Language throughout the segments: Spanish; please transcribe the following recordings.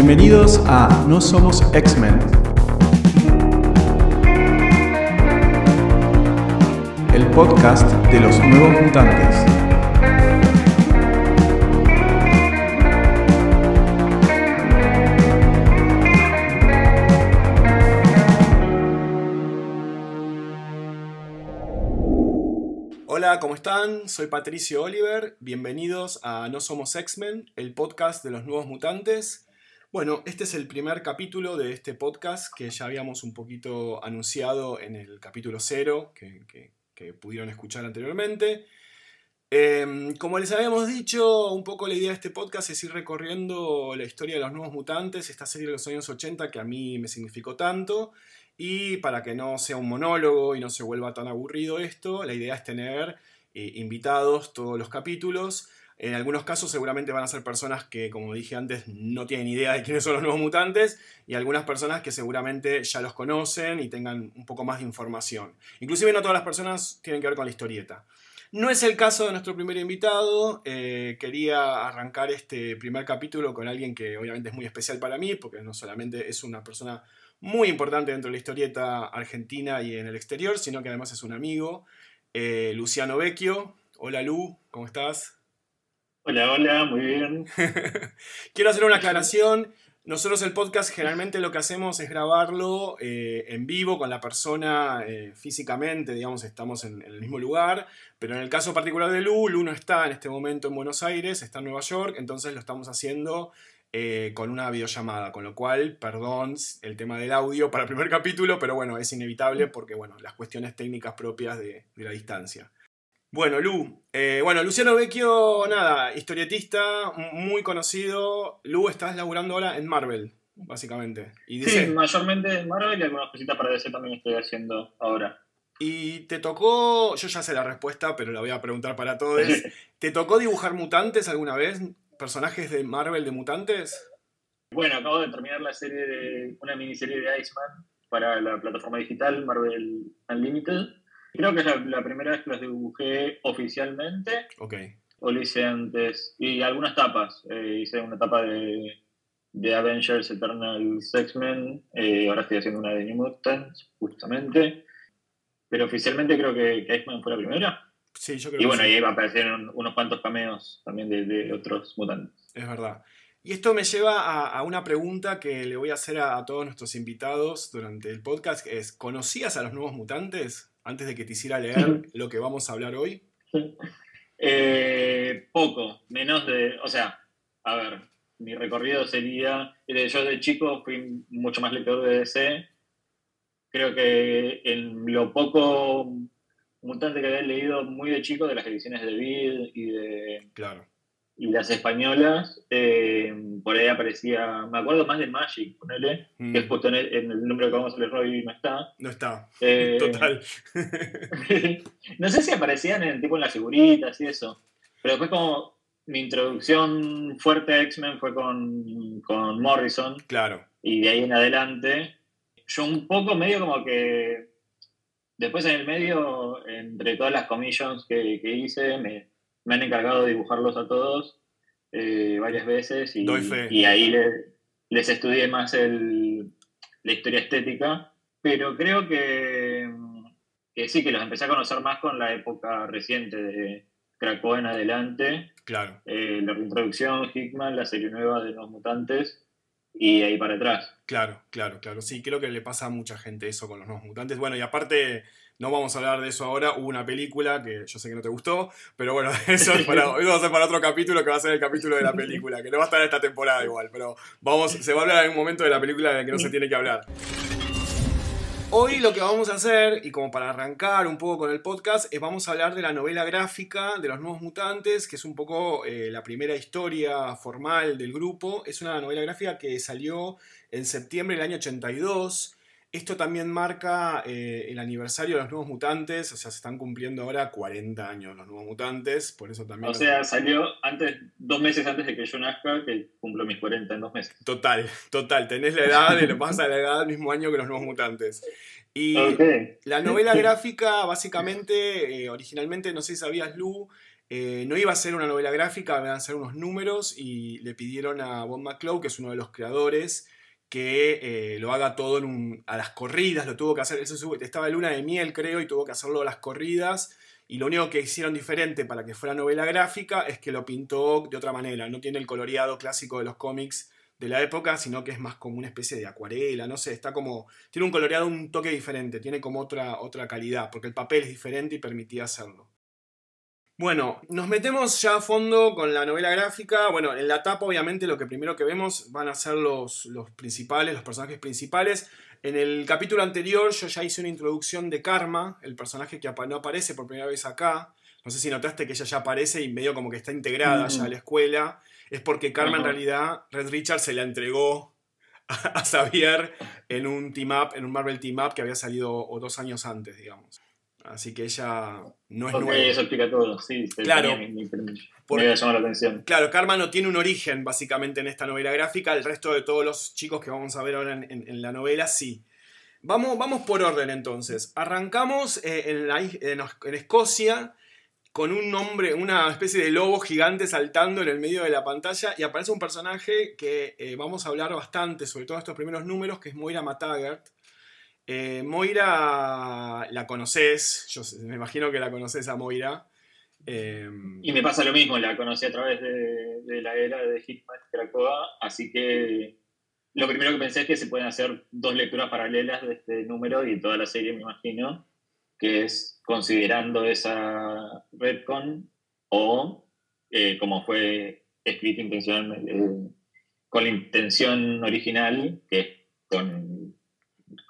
Bienvenidos a No Somos X-Men. El podcast de los nuevos mutantes. Hola, ¿cómo están? Soy Patricio Oliver. Bienvenidos a No Somos X-Men, el podcast de los nuevos mutantes. Bueno, este es el primer capítulo de este podcast que ya habíamos un poquito anunciado en el capítulo cero, que, pudieron escuchar anteriormente. Em, como les habíamos dicho, un poco la idea de este podcast es ir recorriendo la historia de los nuevos mutantes, esta serie de los años 80 que a mí me significó tanto. Y para que no sea un monólogo y no se vuelva tan aburrido esto, la idea es tener eh, invitados todos los capítulos. En algunos casos seguramente van a ser personas que, como dije antes, no tienen idea de quiénes son los nuevos mutantes y algunas personas que seguramente ya los conocen y tengan un poco más de información. Inclusive no todas las personas tienen que ver con la historieta. No es el caso de nuestro primer invitado. eh, quería arrancar este primer capítulo con alguien que obviamente es muy especial para mí, porque no solamente es una persona muy importante dentro de la historieta argentina y en el exterior, sino que además es un amigo, eh, Luciano Vecchio. Hola Lu, ¿cómo estás? Hola, hola, muy bien. Quiero hacer una aclaración. Nosotros el podcast generalmente lo que hacemos es grabarlo eh, en vivo con la persona eh, físicamente, digamos, estamos en, en el mismo lugar, pero en el caso particular de Lu, Lu no está en este momento en Buenos Aires, está en Nueva York, entonces lo estamos haciendo eh, con una videollamada, con lo cual, perdón el tema del audio para el primer capítulo, pero bueno, es inevitable porque, bueno, las cuestiones técnicas propias de, de la distancia. Bueno, Lu. eh, bueno, Luciano Vecchio, nada, historietista, muy conocido. Lu, estás laburando ahora en Marvel, básicamente. Y, Sí, mayormente en Marvel y algunas cositas para DC también estoy haciendo ahora. y te tocó, yo ya sé la respuesta, pero la voy a preguntar para todos. ¿Te tocó dibujar mutantes alguna vez? ¿Personajes de Marvel de mutantes? Bueno, acabo de terminar la serie de una miniserie de Iceman para la plataforma digital Marvel Unlimited. Creo que es la, la primera vez que los dibujé oficialmente, Ok. o lo hice antes, y algunas tapas. Eh, hice una tapa de, de Avengers Eternal X-Men, eh, ahora estoy haciendo una de New Mutants, justamente. Pero oficialmente creo que, que Iceman fue la primera. Sí, yo creo Y que bueno, sí. ahí aparecieron unos cuantos cameos también de, de otros mutantes. Es verdad. Y esto me lleva a, a una pregunta que le voy a hacer a, a todos nuestros invitados durante el podcast, es, ¿conocías a los nuevos mutantes antes de que te hiciera leer lo que vamos a hablar hoy? Eh, poco, menos de. O sea, a ver, mi recorrido sería. eh, Yo de chico fui mucho más lector de DC. Creo que en lo poco mutante que había leído muy de chico, de las ediciones de Vid y de Claro. Y las españolas, eh, por ahí aparecía. Me acuerdo más de Magic, ponele, Mm, que es justo en el, en el número que vamos a leer hoy no está. no está. Eh, Total. no sé si aparecían en, tipo en las figuritas y eso. Pero después como mi introducción fuerte a X-Men fue con, con Morrison claro. y de ahí en adelante yo un poco medio como que después en el medio, entre todas las commissions que, que hice, me, me han encargado de dibujarlos a todos eh, varias veces y, y ahí le- les estudié más el, la historia estética, pero creo que, que sí, que los empecé a conocer más con la época reciente de Krakoa en adelante, Claro. eh, la reintroducción, Hickman, la serie nueva de los mutantes y ahí para atrás. Claro, claro, claro. Sí, creo que le pasa a mucha gente eso con los nuevos mutantes. Bueno, y aparte, no vamos a hablar de eso ahora. Hubo una película que yo sé que no te gustó, pero bueno, eso, es para, eso va a ser para otro capítulo que va a ser el capítulo de la película, que no va a estar en esta temporada igual, pero vamos, se va a hablar en un momento de la película de que no se tiene que hablar. Hoy lo que vamos a hacer, y como para arrancar un poco con el podcast, es vamos a hablar de la novela gráfica de los nuevos mutantes, que es un poco eh, la primera historia formal del grupo. Es una novela gráfica que salió en septiembre del año 82. Esto también marca eh, el aniversario de los nuevos mutantes, o sea, se están cumpliendo ahora 40 años los nuevos mutantes, por eso también... O sea, salió antes, dos meses antes de que yo nazca, que cumplo mis 40 en dos meses. Total, total, tenés la edad, de, vas a la edad del mismo año que los nuevos mutantes. Y Ok. la novela gráfica, básicamente, eh, originalmente, no sé si sabías, Lu, Eh, no iba a ser una novela gráfica, iban a ser unos números y le pidieron a Bob McClough, que es uno de los creadores, que eh, lo haga todo a las corridas, lo tuvo que hacer, eso estaba en luna de miel creo y tuvo que hacerlo a las corridas y lo único que hicieron diferente para que fuera novela gráfica es que lo pintó de otra manera, no tiene el coloreado clásico de los cómics de la época, sino que es más como una especie de acuarela, no sé, está como, tiene un coloreado un toque diferente, tiene como otra, otra calidad, porque el papel es diferente y permitía hacerlo. Bueno, nos metemos ya a fondo con la novela gráfica. Bueno, en la tapa obviamente lo que primero que vemos van a ser los, los principales, los personajes principales. En el capítulo anterior yo ya hice una introducción de Karma, el personaje que no aparece por primera vez acá. No sé si notaste que ella ya aparece y medio como que está integrada ya a la escuela. Es porque Karma en realidad, Red Richard se la entregó a, Xavier en un team up, en un Marvel team up que había salido dos años antes, digamos. Así que ella no es nueva. Eso explica todo, sí. Claro. Me, la atención. Claro, Karma no tiene un origen básicamente en esta novela gráfica. El resto de todos los chicos que vamos a ver ahora en, la novela, sí. Vamos, vamos por orden entonces. Arrancamos eh, en, Escocia con un nombre, una especie de lobo gigante saltando en el medio de la pantalla y aparece un personaje que eh, vamos a hablar bastante, sobre todo estos primeros números, que es Moira Mataggart eh, Moira la conoces, yo me imagino que la conoces a Moira. Em, y me pasa lo mismo, la conocí a través de, la era de Hitman Krakoa, así que lo primero que pensé es que se pueden hacer dos lecturas paralelas de este número y toda la serie, me imagino, que es considerando esa Redcon o eh, como fue escrito intencionalmente, eh, con la intención original, que es con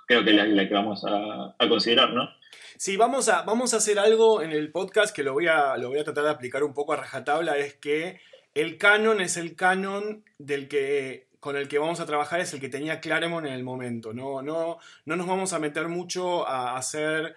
creo que es la, que vamos a, considerar, ¿no? Sí, vamos a, vamos a hacer algo en el podcast que lo voy, a, lo voy a tratar de aplicar un poco a rajatabla, es que el canon es el canon del que con el que vamos a trabajar es el que tenía Claremont en el momento. No, no, no nos vamos a meter mucho a hacer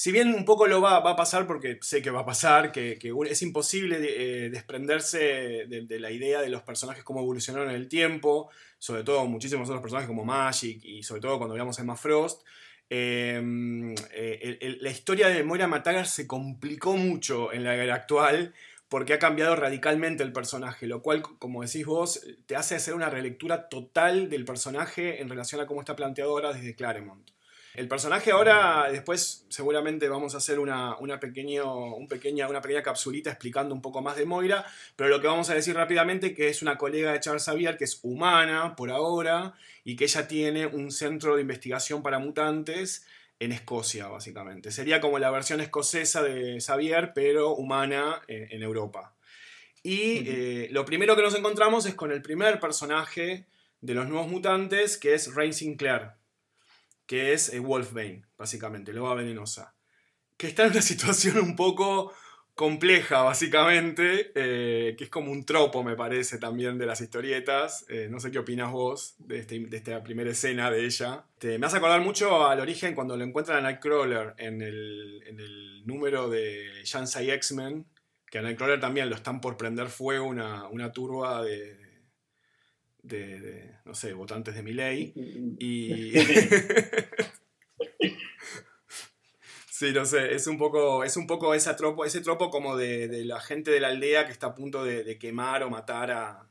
si bien un poco lo va, a pasar, porque sé que va a pasar, que, es imposible eh, desprenderse de, la idea de los personajes, cómo evolucionaron en el tiempo, sobre todo muchísimos otros personajes como Magic y sobre todo cuando veamos a Emma Frost. Em, eh, la historia de Moira Matagar se complicó mucho en la era actual porque ha cambiado radicalmente el personaje, lo cual, como decís vos, te hace hacer una relectura total del personaje en relación a cómo está planteado ahora desde Claremont. El personaje ahora, después seguramente vamos a hacer una, pequeño, un pequeña, una pequeña capsulita explicando un poco más de Moira, pero lo que vamos a decir rápidamente que es una colega de Charles Xavier que es humana por ahora y que ella tiene un centro de investigación para mutantes en Escocia, básicamente. Sería como la versión escocesa de Xavier, pero humana en, Europa. Y eh, lo primero que nos encontramos es con el primer personaje de los nuevos mutantes, que es Rain Sinclair que es eh, Wolfbane, básicamente, loba venenosa, que está en una situación un poco compleja, básicamente, eh, que es como un tropo, me parece, también de las historietas. Eh, no sé qué opinas vos de, este, esta primera escena de ella. me hace acordar mucho al origen cuando lo encuentran a Nightcrawler en el, en el número de Shansai X-Men, que a Nightcrawler también lo están por prender fuego una, una turba de, de, no sé, votantes de mi ley. Y. sí, no sé, es un poco, es un poco ese tropo, ese tropo como de, la gente de la aldea que está a punto de, quemar o matar a,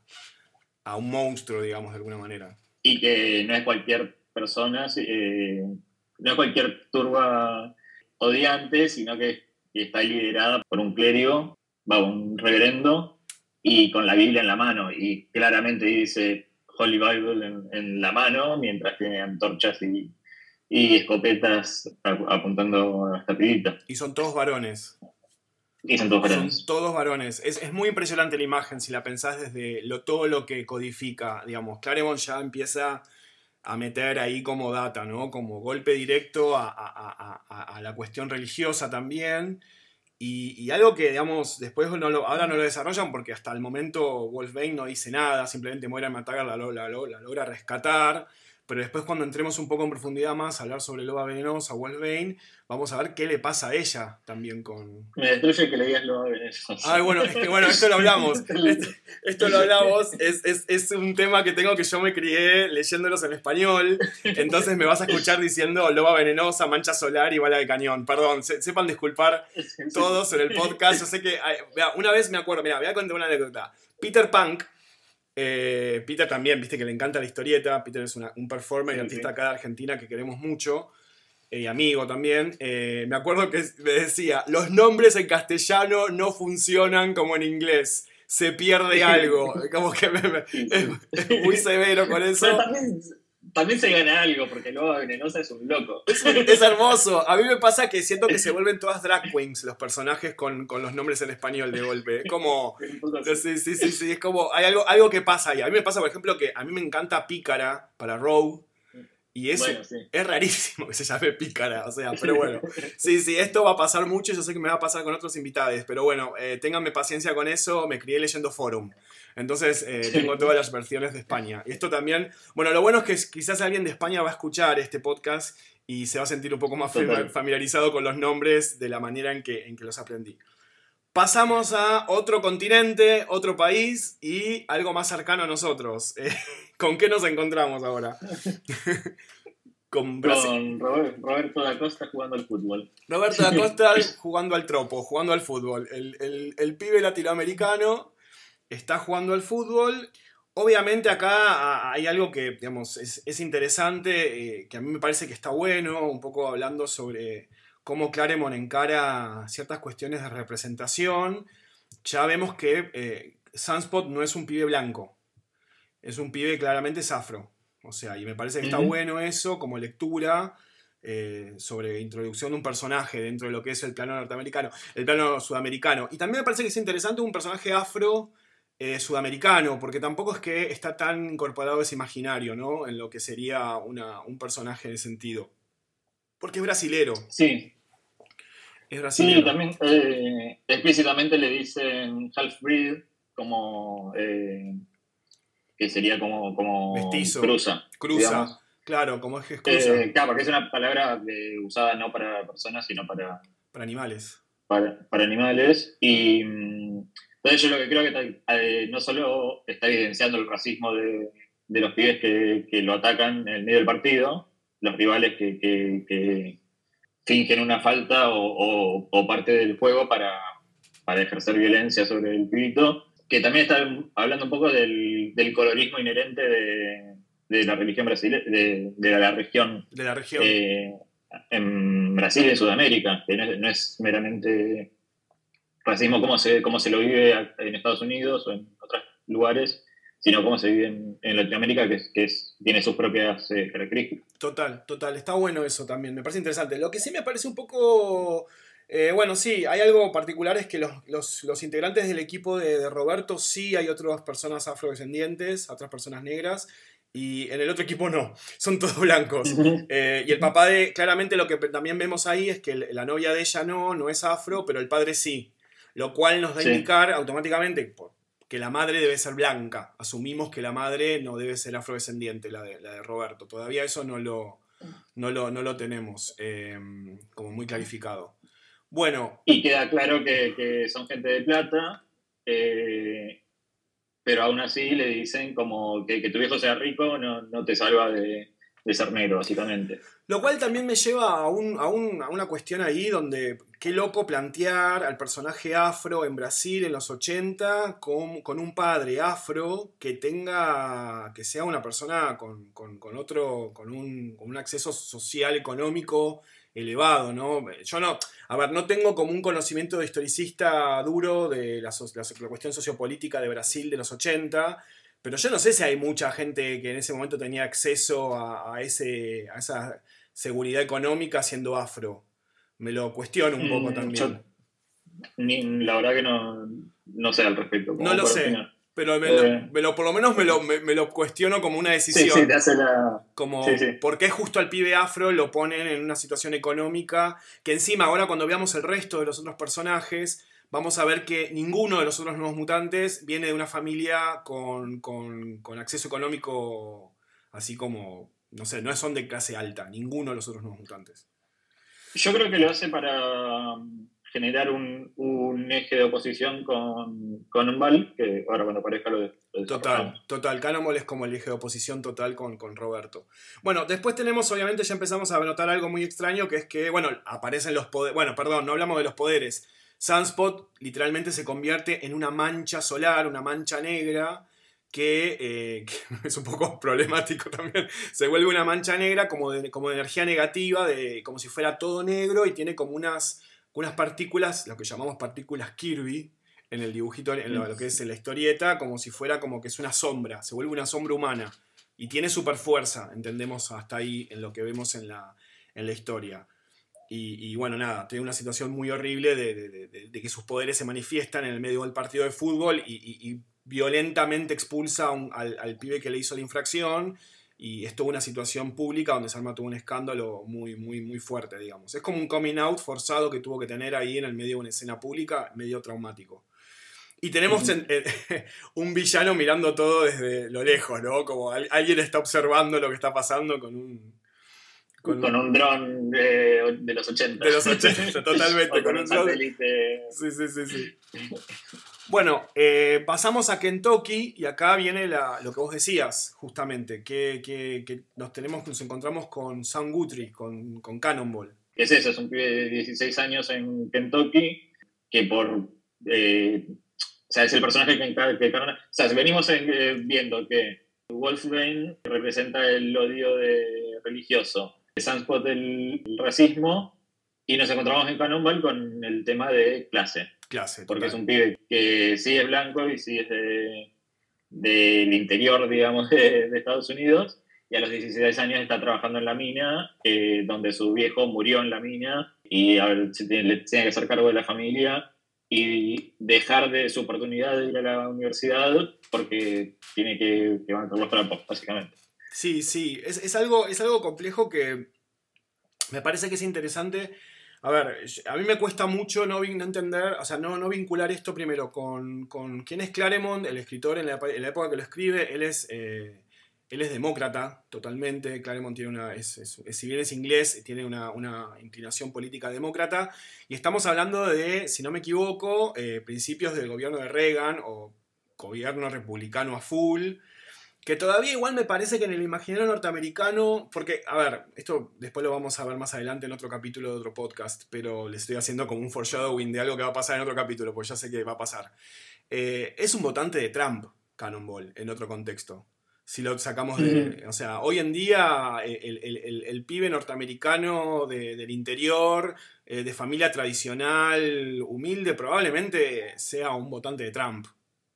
un monstruo, digamos, de alguna manera. Y que no es cualquier persona, eh, no es cualquier turba odiante, sino que, está liderada por un clérigo, va, un reverendo, y con la Biblia en la mano. Y claramente dice Holy Bible en, la mano, mientras tiene antorchas y, escopetas apuntando a esta pibita. Y son todos varones. Y son todos varones. Son todos varones. Es, muy impresionante la imagen si la pensás desde lo, todo lo que codifica. Digamos, Claremont ya empieza a meter ahí como data, ¿no? Como golpe directo a, a la cuestión religiosa también. Y, algo que, digamos, después no ahora no lo desarrollan porque hasta el momento Wolfbane no dice nada, simplemente muere a matar, la, la, la, logra rescatar, pero después cuando entremos un poco en profundidad más a hablar sobre Loba Venenosa, Wolverine, vamos a ver qué le pasa a ella también con... Me destruye que le digas Loba Venenosa. Ay, bueno, es que bueno, esto lo hablamos. Esto, esto lo hablamos, es, es, es, un tema que tengo que yo me crié leyéndolos en español, entonces me vas a escuchar diciendo Loba Venenosa, Mancha Solar y Bala de Cañón. Perdón, sepan disculpar todos en el podcast. Yo sé que, una vez me acuerdo, mira, voy a contar una anécdota. Peter Punk eh, Peter también, viste que le encanta la historieta. Peter es un performer y artista acá de Argentina que queremos mucho. Eh, y amigo también. Eh, me acuerdo que me decía: los nombres en castellano no funcionan como en inglés. Se pierde algo. Como que es, muy severo con eso también se gana algo, porque luego Venenosa es un loco. Es, hermoso. A mí me pasa que siento que se vuelven todas drag queens los personajes con, los nombres en español de golpe. Es como. Sí, sí, sí, sí. Es como. Hay algo, algo que pasa ahí. A mí me pasa, por ejemplo, que a mí me encanta Pícara para Rogue. Y eso es rarísimo que se llame pícara, o sea, pero bueno. Sí, sí, esto va a pasar mucho yo sé que me va a pasar con otros invitados, pero bueno, eh, ténganme paciencia con eso, me crié leyendo Forum. Entonces eh, tengo todas las versiones de España. Y esto también, bueno, lo bueno es que quizás alguien de España va a escuchar este podcast y se va a sentir un poco más familiarizado con los nombres de la manera en que, en que los aprendí. Pasamos a otro continente, otro país y algo más cercano a nosotros. Eh, ¿Con qué nos encontramos ahora? Con, Con Roberto da Costa jugando al fútbol. Roberto da Costa jugando al tropo, jugando al fútbol. El, el, el pibe latinoamericano está jugando al fútbol. Obviamente acá hay algo que, digamos, es, interesante, eh, que a mí me parece que está bueno, un poco hablando sobre cómo Claremont encara ciertas cuestiones de representación. Ya vemos que eh, Sunspot no es un pibe blanco, es un pibe claramente afro. O sea, y me parece que está bueno eso como lectura eh, sobre introducción de un personaje dentro de lo que es el plano norteamericano, el plano sudamericano. Y también me parece que es interesante un personaje afro eh, sudamericano, porque tampoco es que está tan incorporado ese imaginario, ¿no? En lo que sería un personaje ese sentido. Porque es brasilero. Sí. Es brasilero. Sí, también eh, explícitamente le dicen half-breed como... Eh, que sería como, como Mestizo, cruza. Cruza, claro, como es que es cruza. claro, porque es una palabra usada no para personas, sino para... Para animales. Para, para animales. Y entonces yo lo que creo que eh, no solo está evidenciando el racismo de, los pibes que, lo atacan en el medio del partido, los rivales que, fingen una falta o, parte del juego para, ejercer violencia sobre el pibito, que también está hablando un poco del, colorismo inherente de, la religión brasileña, de, la región. De la región. Eh, en Brasil y en Sudamérica, que no es meramente racismo como se, cómo se lo vive en Estados Unidos o en otros lugares, sino cómo se vive en, Latinoamérica, que, que tiene sus propias eh, características. Total, total, está bueno eso también, me parece interesante. Lo que sí me parece un poco... Eh, bueno, sí, hay algo particular, es que los, integrantes del equipo de, Roberto sí hay otras personas afrodescendientes, otras personas negras, y en el otro equipo no, son todos blancos. Eh, y el papá de, claramente lo que también vemos ahí es que la novia de ella no, no es afro, pero el padre sí lo cual nos da a indicar automáticamente que la madre debe ser blanca. Asumimos que la madre no debe ser afrodescendiente, la de, la de Roberto. Todavía eso no lo, no lo, tenemos em, como muy clarificado. Bueno. Y queda claro que, son gente de plata, eh, pero aún así le dicen como que, que tu viejo sea rico no, no te salva de, de ser negro, básicamente. Lo cual también me lleva a, un, a, una cuestión ahí donde qué loco plantear al personaje afro en Brasil en los 80 con, con un padre afro que tenga, que sea una persona con, otro, con un, con un acceso social, económico elevado, ¿no? Yo no, a ver, no tengo como un conocimiento de historicista duro de la, la, cuestión sociopolítica de Brasil de los 80, pero yo no sé si hay mucha gente que en ese momento tenía acceso a, ese, a esa seguridad económica siendo afro. Me lo cuestiono un poco mm, también. la verdad que no, sé al respecto. No lo sé. Pero eh. me, lo, por lo menos me lo, me, lo, cuestiono como una decisión. Sí, sí, te hace la... Como, ¿por qué justo al pibe afro lo ponen en una situación económica? Que encima, ahora cuando veamos el resto de los otros personajes, vamos a ver que ninguno de los otros nuevos mutantes viene de una familia con, acceso económico así como no sé, no son de clase alta, ninguno de los otros nuevos mutantes. Yo creo que lo hace para um, generar un, eje de oposición con, con Umbal, que ahora cuando aparezca lo, lo Total, total. Cannonball es como el eje de oposición total con, con Roberto. Bueno, después tenemos, obviamente, ya empezamos a notar algo muy extraño, que es que, bueno, aparecen los poderes. Bueno, perdón, no hablamos de los poderes. Sunspot literalmente se convierte en una mancha solar, una mancha negra, que, eh, es un poco problemático también. Se vuelve una mancha negra como de, como de energía negativa, de, como si fuera todo negro y tiene como unas, unas partículas, lo que llamamos partículas Kirby, en el dibujito, en lo, que es en la historieta, como si fuera como que es una sombra, se vuelve una sombra humana. Y tiene super fuerza, entendemos hasta ahí en lo que vemos en la, en la historia. Y, bueno, nada, tiene una situación muy horrible de, que sus poderes se manifiestan en el medio del partido de fútbol y, violentamente expulsa al, pibe que le hizo la infracción. Y es toda una situación pública donde se arma todo un escándalo muy, muy, muy fuerte, digamos. Es como un coming out forzado que tuvo que tener ahí en el medio de una escena pública, medio traumático. Y tenemos un villano mirando todo desde lo lejos, ¿no? Como alguien está observando lo que está pasando con un, con, un dron de, de, los 80. De los 80, totalmente. con, un satélite. Sí, sí, sí, sí. Bueno, eh, pasamos a Kentucky y acá viene lo que vos decías, justamente, que, nos, tenemos, nos encontramos con Sam Guthrie, con, con Cannonball. Es eso, es un pibe de 16 años en Kentucky que por... Eh, o sea, es el personaje que, que, o sea, venimos eh, viendo que Wolfgang representa el odio de religioso, Sunspot del racismo y nos encontramos en Cannonball con el tema de clase. Clase. Porque es un pibe que sí es blanco y sí es del interior, digamos, de, Estados Unidos y a los 16 años está trabajando en la mina, eh, donde su viejo murió en la mina y a ver, tiene, tiene que hacer cargo de la familia y dejar de su oportunidad de ir a la universidad porque tiene que, bancar los trapos, básicamente. Sí, sí, es, algo, es algo complejo que me parece que es interesante. A ver, a mí me cuesta mucho no, entender, o sea, no, no vincular esto primero con, con, quién es Claremont, el escritor en la, época que lo escribe. Él es, eh, él es demócrata totalmente. Claremont tiene una, es, si bien es inglés, tiene una, inclinación política demócrata. Y estamos hablando de, si no me equivoco, eh, principios del gobierno de Reagan o gobierno republicano a full. Que todavía igual me parece que en el imaginario norteamericano, porque, a ver, esto después lo vamos a ver más adelante en otro capítulo de otro podcast, pero le estoy haciendo como un foreshadowing de algo que va a pasar en otro capítulo, pues ya sé que va a pasar. Eh, es un votante de Trump, Cannonball, en otro contexto. Si lo sacamos de... O sea, hoy en día eh, el, pibe norteamericano del interior, eh, de familia tradicional, humilde, probablemente sea un votante de Trump,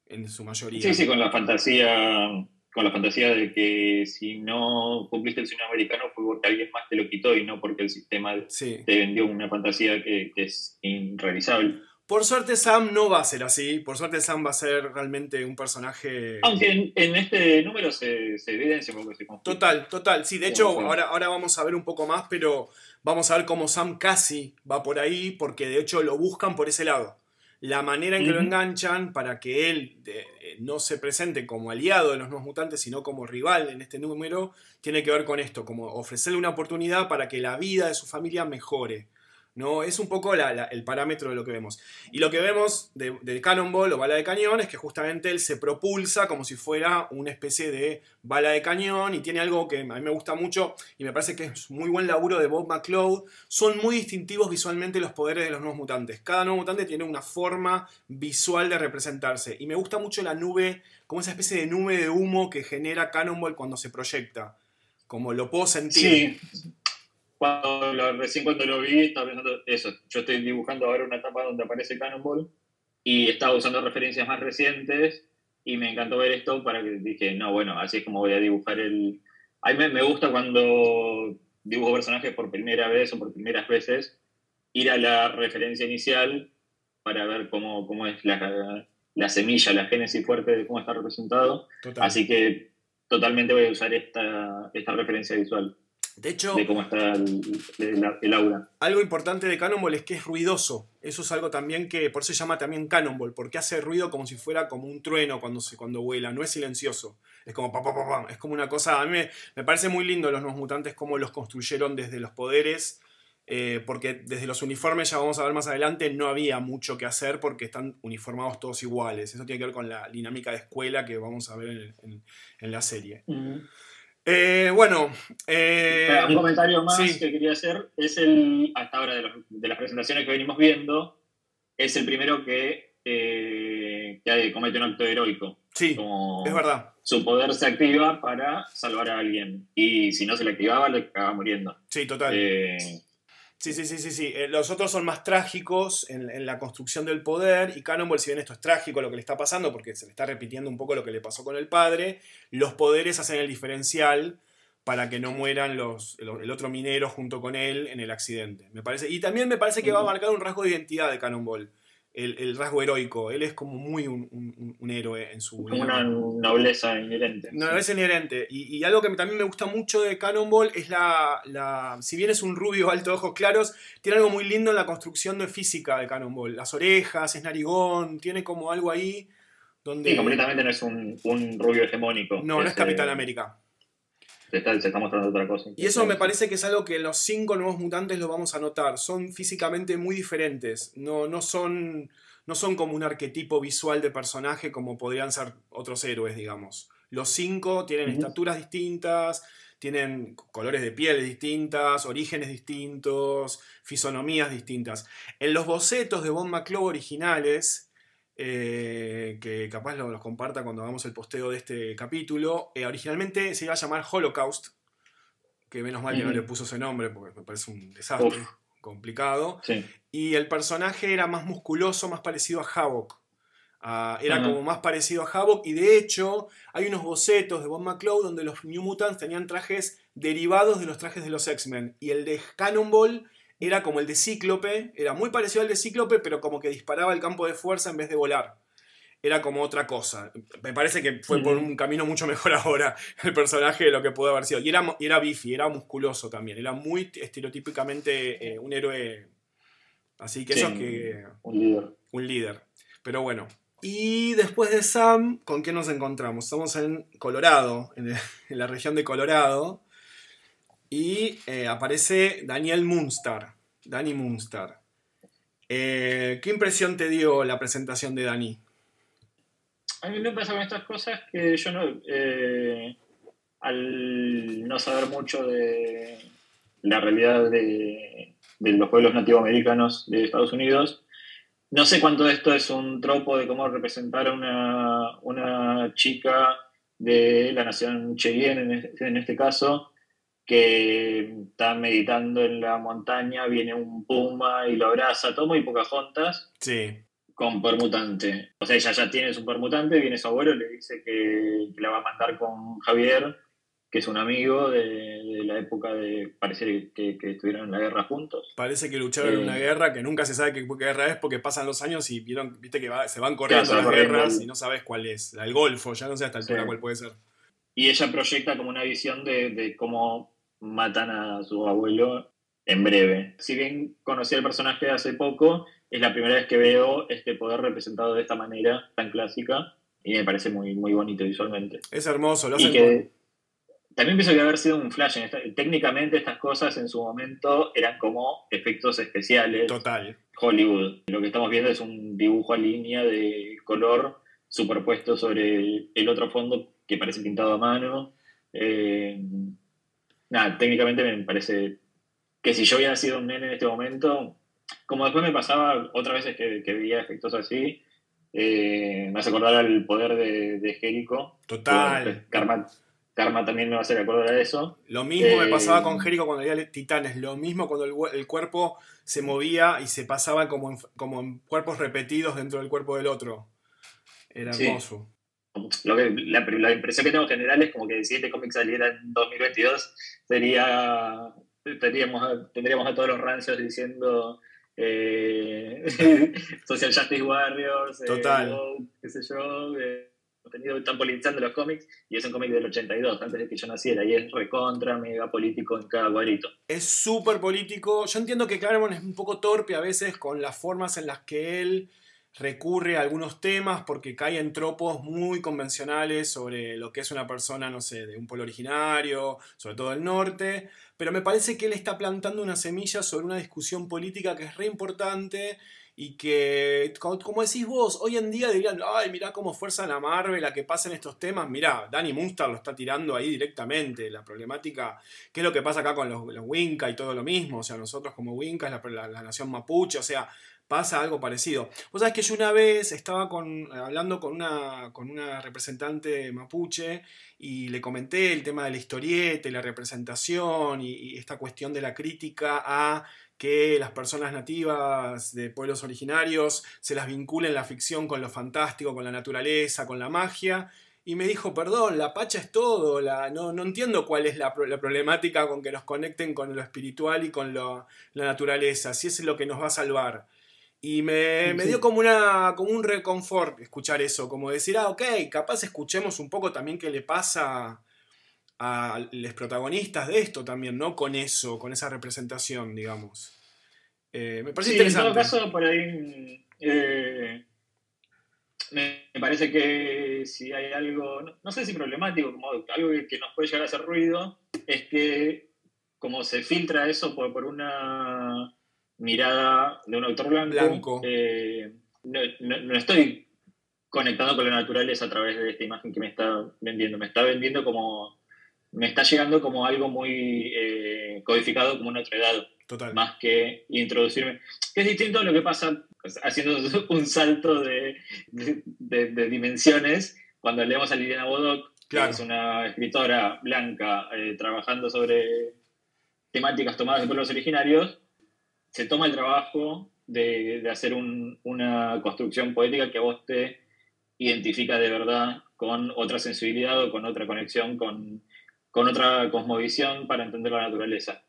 en su mayoría. Sí, sí, con la fantasía con la fantasía de que si no cumpliste el sueño americano fue porque alguien más te lo quitó y no porque el sistema te vendió una fantasía que, es irrealizable. Por suerte Sam no va a ser así, por suerte Sam va a ser realmente un personaje... Aunque en, este número se, se evidencia porque se Total, total, sí, de hecho ahora, ahora vamos a ver un poco más, pero vamos a ver cómo Sam casi va por ahí, porque de hecho lo buscan por ese lado la manera en que lo enganchan para que él eh, no se presente como aliado de los nuevos mutantes, sino como rival en este número, tiene que ver con esto, como ofrecerle una oportunidad para que la vida de su familia mejore. ¿No? Es un poco el parámetro de lo que vemos. Y lo que vemos de, de, Cannonball o bala de cañón es que justamente él se propulsa como si fuera una especie de bala de cañón y tiene algo que a mí me gusta mucho y me parece que es muy buen laburo de Bob McCloud. Son muy distintivos visualmente los poderes de los nuevos mutantes. Cada nuevo mutante tiene una forma visual de representarse y me gusta mucho la nube, como esa especie de nube de humo que genera Cannonball cuando se proyecta. Como lo puedo sentir. Sí cuando recién cuando lo vi, estaba pensando eso. Yo estoy dibujando ahora una etapa donde aparece Cannonball y estaba usando referencias más recientes y me encantó ver esto para que dije, no, bueno, así es como voy a dibujar el... A mí me, gusta cuando dibujo personajes por primera vez o por primeras veces, ir a la referencia inicial para ver cómo, cómo es la, la semilla, la génesis fuerte de cómo está representado. Así que totalmente voy a usar esta, esta referencia visual. De hecho, de cómo está el, el- el aura. algo importante de Cannonball es que es ruidoso. Eso es algo también que, por eso se llama también Cannonball, porque hace ruido como si fuera como un trueno cuando, se, cuando vuela, no es silencioso. Es como pa, pa, pa, pa. es como una cosa, a mí me, me parece muy lindo los nuevos mutantes, cómo los construyeron desde los poderes, eh, porque desde los uniformes, ya vamos a ver más adelante, no había mucho que hacer porque están uniformados todos iguales. Eso tiene que ver con la dinámica de escuela que vamos a ver en, en- en la serie. Eh, bueno, eh, un comentario más sí. que quería hacer es el, hasta ahora de, los- de las presentaciones que venimos viendo, es el primero que, eh, que comete un acto heroico. sí, Como es verdad. su poder se activa para salvar a alguien. Y si no se le activaba, le acababa muriendo. Sí, total. Sí, sí, sí, sí, sí. Eh, los otros son más trágicos en, en la construcción del poder y Cannonball, si bien esto es trágico lo que le está pasando, porque se le está repitiendo un poco lo que le pasó con el padre, los poderes hacen el diferencial para que no mueran los, el, el otro minero junto con él en el accidente. Me parece, y también me parece que va a marcar un rasgo de identidad de Cannonball, el, el rasgo heroico. Él es como muy un, un- un héroe en su... como una nobleza inherente. No, es inherente. Y, y algo que también me gusta mucho de Cannonball es la, la- Si bien es un rubio alto de ojos claros, tiene algo muy lindo en la construcción de física de Cannonball. Las orejas, es narigón, tiene como algo ahí donde. Sí, completamente no es un, un rubio hegemónico. no, no es eh, Capitán América. Se está, se está mostrando otra cosa. Y eso me parece que es algo que los cinco nuevos mutantes lo vamos a notar. Son físicamente muy diferentes. No, no, son, no son como un arquetipo visual de personaje como podrían ser otros héroes, digamos. Los cinco tienen estaturas distintas, tienen colores de piel distintas, orígenes distintos, fisonomías distintas. En los bocetos de Von McClough originales, eh, que capaz lo- los comparta cuando hagamos el posteo de este capítulo, eh, originalmente se iba a llamar Holocaust, que menos mal que no le puso ese nombre porque me parece un desastre, Uf. complicado. Sí. Y el personaje era más musculoso, más parecido a Havok. Ah, era como más parecido a Havok. Y de hecho, hay unos bocetos de Von McClough donde los New Mutants tenían trajes derivados de los trajes de los X-Men. Y el de Cannonball era como el de Cíclope. Era muy parecido al de Cíclope, pero como que disparaba el campo de fuerza en vez de volar. Era como otra cosa. Me parece que fue por un camino mucho mejor ahora el personaje de lo que pudo haber sido. Y era, era bifi, era musculoso también. Era muy estereotípicamente eh, un héroe. Así que eso es que Un líder. un líder. Pero bueno. Y después de Sam, ¿con qué nos encontramos? Estamos en Colorado, en, el- en la región de Colorado. Y eh, aparece Daniel Munster. Danny Munster. Eh, ¿Qué impresión te dio la presentación de Dani? A mí me pasa con estas cosas que yo no. eh, al no saber mucho de la realidad de, de los pueblos nativoamericanos de Estados Unidos, no sé cuánto de esto es un tropo de cómo representar a una, una chica de la nación Cheyenne, en este, en este caso, que está meditando en la montaña, viene un puma y lo abraza, todo muy Pocahontas Sí, con permutante. O sea, ella ya tiene su permutante, viene su abuelo, le dice que, que la va a mandar con Javier, que es un amigo de, de la época de. parece que, que estuvieron en la guerra juntos. parece que lucharon en Eh. una guerra que nunca se sabe qué, qué guerra es porque pasan los años y vieron, viste que va- se van corriendo las guerras el- y no sabes cuál es. La del Golfo, ya no sé hasta altura Sí. cuál puede ser. Y ella proyecta como una visión de, de cómo matan a su abuelo en breve. Si bien conocí al personaje hace poco, es la primera vez que veo este poder representado de esta manera tan clásica y me parece muy, muy bonito visualmente. Es hermoso, lo Y que también pienso que haber sido un flash. técnicamente estas cosas en su momento eran como efectos especiales. Total. Hollywood. Lo que estamos viendo es un dibujo a línea de color superpuesto sobre el otro fondo que parece pintado a mano. Eh, nada, técnicamente me parece que si yo hubiera sido un nene en este momento, como después me pasaba otras veces que, que veía efectos así, eh, me hace acordar al poder de, de Jericho. Total. Karma, Karma también me va a hacer acordar a eso. Lo mismo me Eh, pasaba con Jericho cuando leía Titanes, lo mismo cuando el, cuerpo se movía y se pasaba como en, como en cuerpos repetidos dentro del cuerpo del otro. Era Sí. Lo que, la, la impresión que tengo general es como que si este cómic saliera en 2022, sería, tendríamos, tendríamos a todos los rancios diciendo eh, Social Justice Warriors, eh, Total. qué sé yo. eh, contenido están politizando los cómics y es un cómic del 82, antes de que yo naciera, y es recontra, mega político en cada cuadrito. Es súper político. Yo entiendo que Claremont es un poco torpe a veces con las formas en las que él recurre a algunos temas porque cae en tropos muy convencionales sobre lo que es una persona, no sé, de un pueblo originario, sobre todo del norte, pero me parece que él está plantando una semilla sobre una discusión política que es re importante y que, como decís vos, hoy en día dirían, ay, mirá cómo fuerza la Marvel la que pasa en estos temas, mirá, Danny Munster lo está tirando ahí directamente, la problemática, qué es lo que pasa acá con los, los Winca y todo lo mismo, o sea, nosotros como Winca es la, la nación mapuche, o sea, pasa algo parecido. Vos sabés que yo una vez estaba con, hablando con una, con una representante mapuche y le comenté el tema de la historieta y la representación y, esta cuestión de la crítica a que las personas nativas de pueblos originarios se las vinculen la ficción con lo fantástico, con la naturaleza, con la magia. Y me dijo, perdón, la pacha es todo, la, no, no entiendo cuál es la, problemática con que nos conecten con lo espiritual y con la naturaleza, si es lo que nos va a salvar. Y me, dio como, una, como un reconfort escuchar eso, como decir, ah, ok, capaz escuchemos un poco también qué le pasa a los protagonistas de esto también, ¿no? Con eso, con esa representación, digamos. Eh, me parece interesante. En todo caso, por ahí eh, me parece que si hay algo, no, sé si problemático, como algo que, nos puede llegar a hacer ruido, es que como se filtra eso por una mirada de un autor blanco. Eh, no, estoy conectando con la naturaleza a través de esta imagen que me está vendiendo. Me está vendiendo como. Me está llegando como algo muy eh, codificado como una edad. Total. Más que introducirme. es distinto a lo que pasa haciendo un salto de, dimensiones cuando leemos a Liliana Bodoc, que es una escritora blanca eh, trabajando sobre temáticas tomadas de pueblos originarios se toma el trabajo de, hacer una construcción poética que a vos te identifica de verdad con otra sensibilidad o con otra conexión, con, con otra cosmovisión para entender la naturaleza.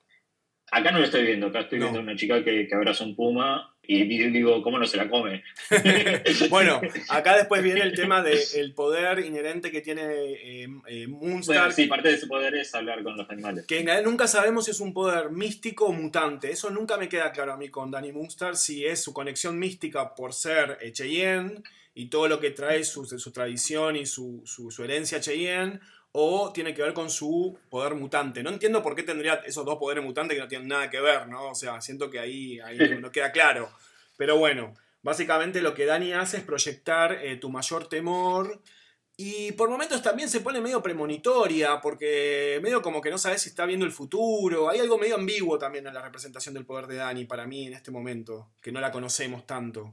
Acá no lo estoy viendo, acá estoy viendo una chica que, que, abraza un puma y digo, ¿cómo no se la come? bueno, acá después viene el tema del poder inherente que tiene eh, eh Moonstar. sí, parte de su poder es hablar con los animales. Que nunca sabemos si es un poder místico o mutante. Eso nunca me queda claro a mí con Danny Moonstar, si es su conexión mística por ser Cheyenne y todo lo que trae su, su tradición y su, su, su herencia Cheyenne o tiene que ver con su poder mutante. No entiendo por qué tendría esos dos poderes mutantes que no tienen nada que ver, ¿no? O sea, siento que ahí, ahí no queda claro. Pero bueno, básicamente lo que Dani hace es proyectar eh, tu mayor temor. Y por momentos también se pone medio premonitoria, porque medio como que no sabes si está viendo el futuro. Hay algo medio ambiguo también en la representación del poder de Dani para mí en este momento, que no la conocemos tanto.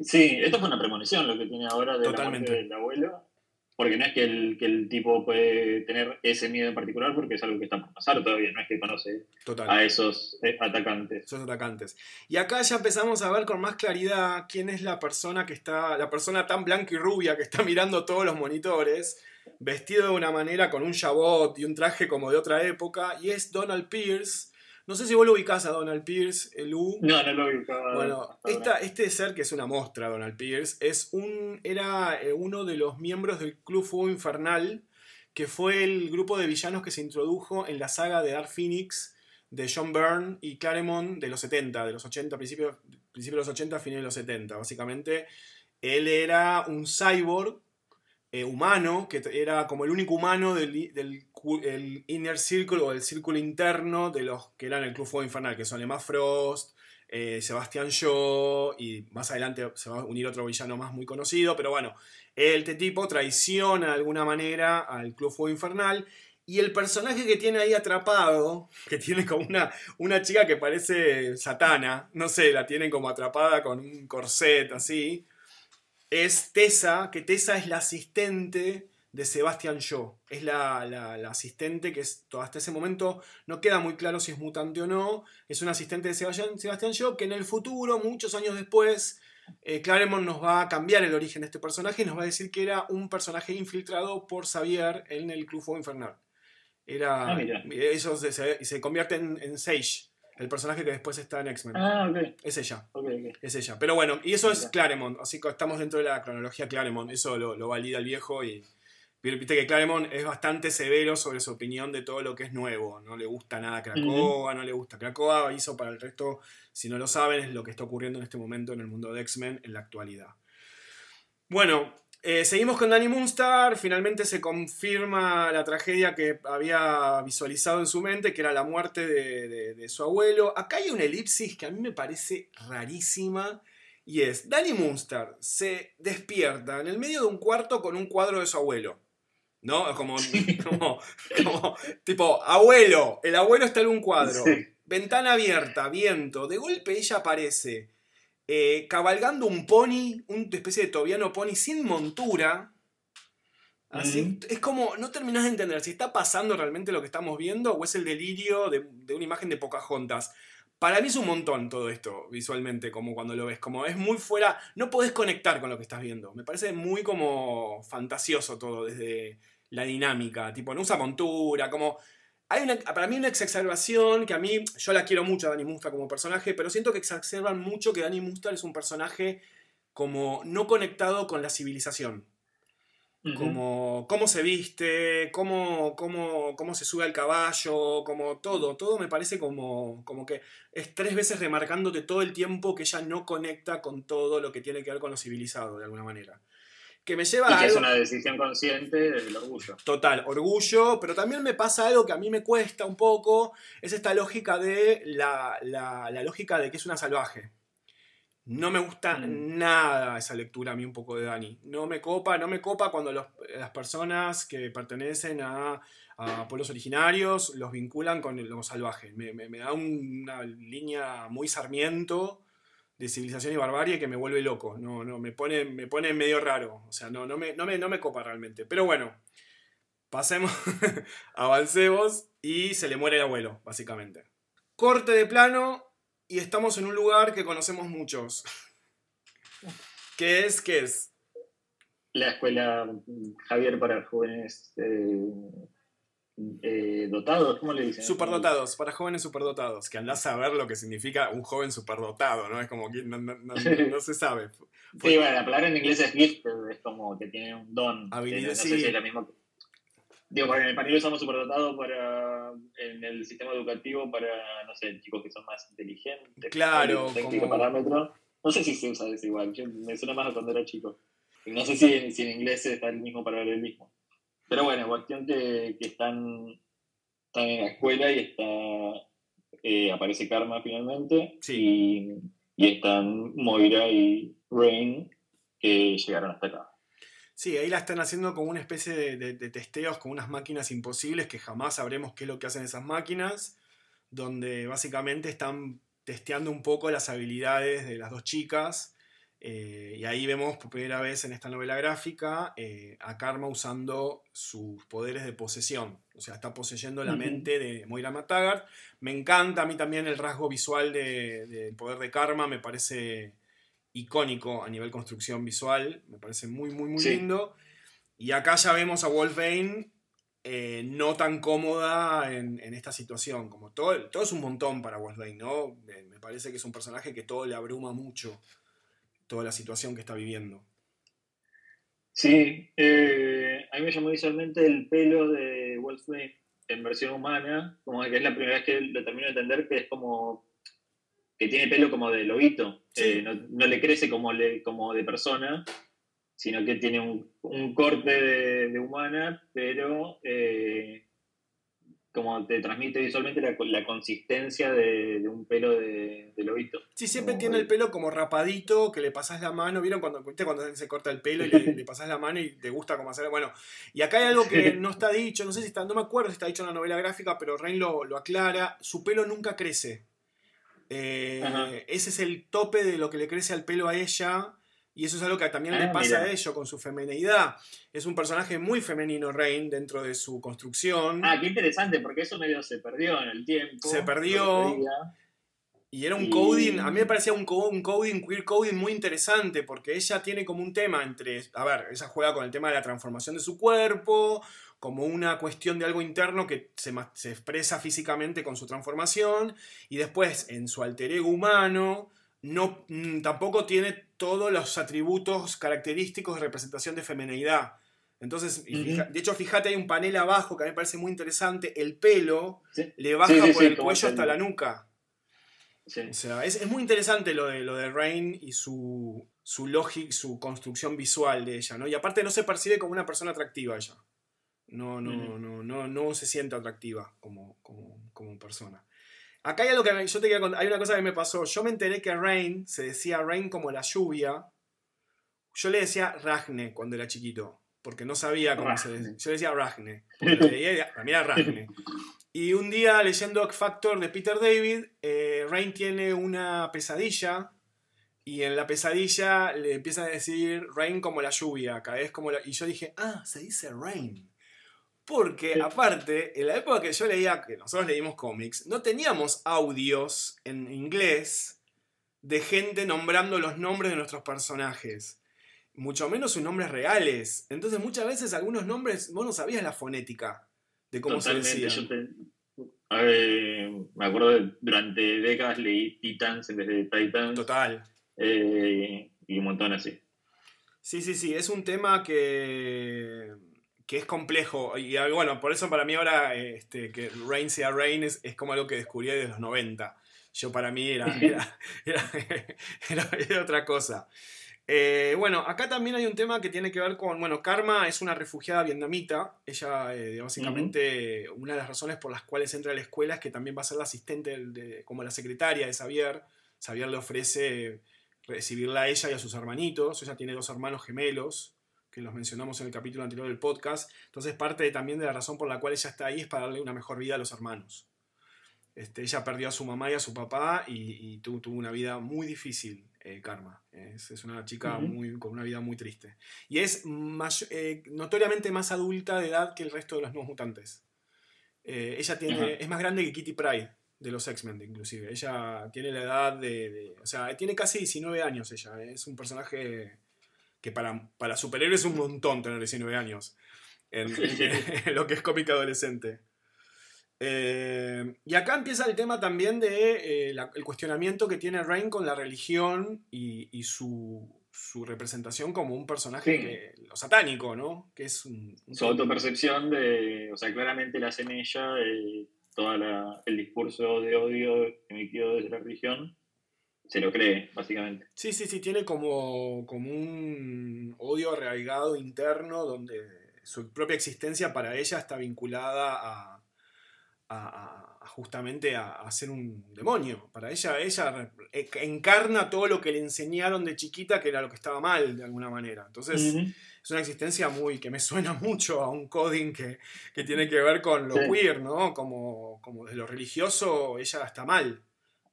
Sí, esto fue una premonición lo que tiene ahora de Totalmente. la del abuelo. Porque no es que el, que el tipo puede tener ese miedo en particular, porque es algo que está por pasar todavía, no es que conoce a esos eh, atacantes. Esos atacantes. Y acá ya empezamos a ver con más claridad quién es la persona que está, la persona tan blanca y rubia que está mirando todos los monitores, vestido de una manera con un jabot y un traje como de otra época, y es Donald Pierce no sé si vos lo ubicás a Donald Pierce, el U. No, no lo ubicaba. Bueno, este ser que es una mostra, Donald Pierce, es un, era eh, uno de los miembros del Club Fuego Infernal, que fue el grupo de villanos que se introdujo en la saga de Dark Phoenix de John Byrne y Claremont de los 70, de los 80, principios, principios de los 80, fines de los 70. Básicamente, él era un cyborg eh, humano, que era como el único humano del, inner circle o el círculo interno de los que eran el Club Fuego Infernal, que son Emma Frost, eh, Sebastián Shaw y más adelante se va a unir otro villano más muy conocido, pero bueno, este tipo traiciona de alguna manera al Club Fuego Infernal y el personaje que tiene ahí atrapado, que tiene como una, una chica que parece satana, no sé, la tienen como atrapada con un corset así, es Tessa, que Tessa es la asistente de Sebastian Shaw. Es la, asistente que es, hasta ese momento no queda muy claro si es mutante o no. Es una asistente de Sebastian, Sebastian Shaw que en el futuro, muchos años después, eh, Claremont nos va a cambiar el origen de este personaje y nos va a decir que era un personaje infiltrado por Xavier en el Club Fuego Infernal. Era, ah, eso se, se, convierte en, Sage El personaje que después está en X-Men. Ah, ok. Es ella. ok, ok. Es ella. Pero bueno, y eso es. Claremont. Así que estamos dentro de la cronología Claremont. Eso lo, lo valida el viejo y. Viste que Claremont es bastante severo sobre su opinión de todo lo que es nuevo. No le gusta nada Krakoa, no le gusta Krakoa. Hizo para el resto, si no lo saben, es lo que está ocurriendo en este momento en el mundo de X-Men en la actualidad. Bueno, eh, seguimos con Danny Moonstar. Finalmente se confirma la tragedia que había visualizado en su mente, que era la muerte de, de- de su abuelo. Acá hay una elipsis que a mí me parece rarísima. Y es, Danny Moonstar se despierta en el medio de un cuarto con un cuadro de su abuelo. ¿No? Como, como, como, tipo, abuelo, el abuelo está en un cuadro. Sí. Ventana abierta, viento. De golpe ella aparece eh, cabalgando un pony, una especie de tobiano pony sin montura. Así. Es como, no terminás de entender si está pasando realmente lo que estamos viendo o es el delirio de, de una imagen de Pocahontas. Para mí es un montón todo esto visualmente, como cuando lo ves, como es muy fuera, no podés conectar con lo que estás viendo. Me parece muy como fantasioso todo desde la dinámica, tipo, no usa montura, como... Hay una, para mí una exacerbación que a mí, yo la quiero mucho a Danny Mustar como personaje, pero siento que exacerban mucho que Danny Mustar es un personaje como no conectado con la civilización como cómo se viste, cómo, cómo, cómo se sube al caballo, como todo, todo me parece como, como que es tres veces remarcándote todo el tiempo que ella no conecta con todo lo que tiene que ver con lo civilizado, de alguna manera. Que me lleva Y a que es algo- una decisión consciente del orgullo. Total, orgullo, pero también me pasa algo que a mí me cuesta un poco, es esta lógica de la, la- la lógica de que es una salvaje. No me gusta Mm. nada esa lectura a mí un poco de Dani. No me copa, no me copa cuando los- las personas que pertenecen a, a pueblos originarios los vinculan con lo salvaje. Me, me- me da una línea muy sarmiento de civilización y barbarie que me vuelve loco. No, no, me pone, me pone medio raro. O sea, no, no, me, no, me, no me copa realmente. Pero bueno, pasemos, avancemos y se le muere el abuelo, básicamente. Corte de plano y estamos en un lugar que conocemos muchos. ¿Qué es? ¿Qué es? La escuela Javier para jóvenes eh, eh, dotados, ¿cómo le dicen? Superdotados, para jóvenes superdotados, que andás a ver lo que significa un joven superdotado, ¿no? Es como que no, no- no- no se sabe. Sí, bueno, la palabra en inglés es gifted, es como que tiene un don. Habilidad, no, sí. sé si es la misma. Digo, porque en el español usamos superdotado para, en el sistema educativo para, no sé, chicos que son más inteligentes. Claro, técnico como- parámetro. No sé si se usa eso igual, yo, me suena más a cuando era chico. No sé si, en- si en inglés está el mismo paralelismo. Pero bueno, cuestión que, que están, están en la escuela y está eh, aparece Karma finalmente. Sí. Y, y están Moira y Rain que llegaron hasta acá. Sí, ahí la están haciendo como una especie de, de- de testeos con unas máquinas imposibles que jamás sabremos qué es lo que hacen esas máquinas, donde básicamente están testeando un poco las habilidades de las dos chicas. Eh, y ahí vemos por primera vez en esta novela gráfica eh, a Karma usando sus poderes de posesión. O sea, está poseyendo la mente de Moira Mataggart. Me encanta a mí también el rasgo visual de- del poder de Karma, me parece icónico a nivel construcción visual, me parece muy, muy, muy Sí. lindo. Y acá ya vemos a Wolfbane eh, no tan cómoda en, en esta situación, como todo, todo es un montón para Wolfbane, ¿no? Me parece que es un personaje que todo le abruma mucho, toda la situación que está viviendo. Sí, eh, a mí me llamó visualmente el pelo de Wolfsbane en versión humana, como que es la primera vez que lo termino de entender, que es como que tiene pelo como de lobito, Sí. Eh, no, no le crece como, le, como de persona, sino que tiene un, un corte de, de humana, pero eh, como te transmite visualmente la, la consistencia de, de un pelo de, de lobito. Sí, siempre Como tiene el pelo como rapadito, que le pasás la mano. ¿Vieron cuando, ¿viste cuando se corta el pelo y le, le pasás la mano y te gusta cómo hacer? Bueno, y acá hay algo que no está dicho, no sé si está, no me acuerdo si está dicho en la novela gráfica, pero Rain lo, lo aclara. Su pelo nunca crece. Eh, ese es el tope de lo que le crece al pelo a ella. Y eso es algo que también le Ah, pasa mira. a ella con su femineidad. Es un personaje muy femenino, Rain, dentro de su construcción. Ah, qué interesante, porque eso medio se perdió en el tiempo. Se perdió. Y era un coding, a mí me parecía un, un coding, queer coding muy interesante, porque ella tiene como un tema entre, a ver, ella juega con el tema de la transformación de su cuerpo, como una cuestión de algo interno que se, se expresa físicamente con su transformación, y después en su alter ego humano, no, mm, tampoco tiene todos los atributos característicos de representación de femenidad. Entonces, de hecho, fíjate, hay un panel abajo que a mí me parece muy interesante. El pelo le baja por el cuello hasta la nuca. O sea, es, muy interesante lo de, lo de Rain y su, su su construcción visual de ella, ¿no? Y aparte no se percibe como una persona atractiva ella. No, no, no, no, no se siente atractiva como, como, persona. Acá hay algo que yo te Hay una cosa que me pasó. Yo me enteré que Rain se decía Rain como la lluvia. Yo le decía Ragne cuando era chiquito porque no sabía cómo se decía. Yo decía Ragne. Para mí era Ragne. Y un día leyendo Factor de Peter David, eh, Rain tiene una pesadilla y en la pesadilla le empieza a decir Rain como la lluvia, cada vez como la... Y yo dije, ah, se dice Rain. Porque aparte, en la época que yo leía, que nosotros leímos cómics, no teníamos audios en inglés de gente nombrando los nombres de nuestros personajes mucho menos sus nombres reales. Entonces muchas veces algunos nombres vos no sabías la fonética de cómo se decía. me acuerdo durante décadas leí Titans en vez de Titans. Total. Eh, y un montón así. Sí, sí, sí, es un tema que, que es complejo. Y bueno, por eso para mí ahora este, que Rain sea Rain es, como algo que descubrí desde los 90. Yo para mí era, era otra cosa. Eh, bueno, acá también hay un tema que tiene que ver con, bueno, Karma es una refugiada vietnamita, ella eh, básicamente una de las razones por las cuales entra a la escuela es que también va a ser la asistente de, como la secretaria de Xavier, Xavier le ofrece recibirla a ella y a sus hermanitos, ella tiene dos hermanos gemelos, que los mencionamos en el capítulo anterior del podcast, entonces parte también de la razón por la cual ella está ahí es para darle una mejor vida a los hermanos. Este, ella perdió a su mamá y a su papá y, tuvo una vida muy difícil eh, Karma. Es, una chica muy, con una vida muy triste. Y es eh, notoriamente más adulta de edad que el resto de los nuevos mutantes. Eh, ella tiene, es más grande que Kitty Pride de los X-Men, inclusive. Ella tiene la edad de, O sea, tiene casi 19 años ella. Es un personaje que para, para superhéroes es un montón tener 19 años en, en lo que es cómic adolescente. Eh, y acá empieza el tema también de eh, el cuestionamiento que tiene Rain con la religión y, su, representación como un personaje lo satánico, ¿no? Que es su autopercepción de, o sea, claramente la semilla de todo el discurso de odio emitido desde la religión se lo cree, básicamente. Sí, sí, sí, tiene como, como un odio arraigado interno donde su propia existencia para ella está vinculada a, justamente a, ser un demonio. Para ella, ella e, encarna todo lo que le enseñaron de chiquita, que era lo que estaba mal de alguna manera. Entonces, es una existencia muy que me suena mucho a un coding que, tiene que ver con lo queer, ¿no? Como, como de lo religioso, ella está mal.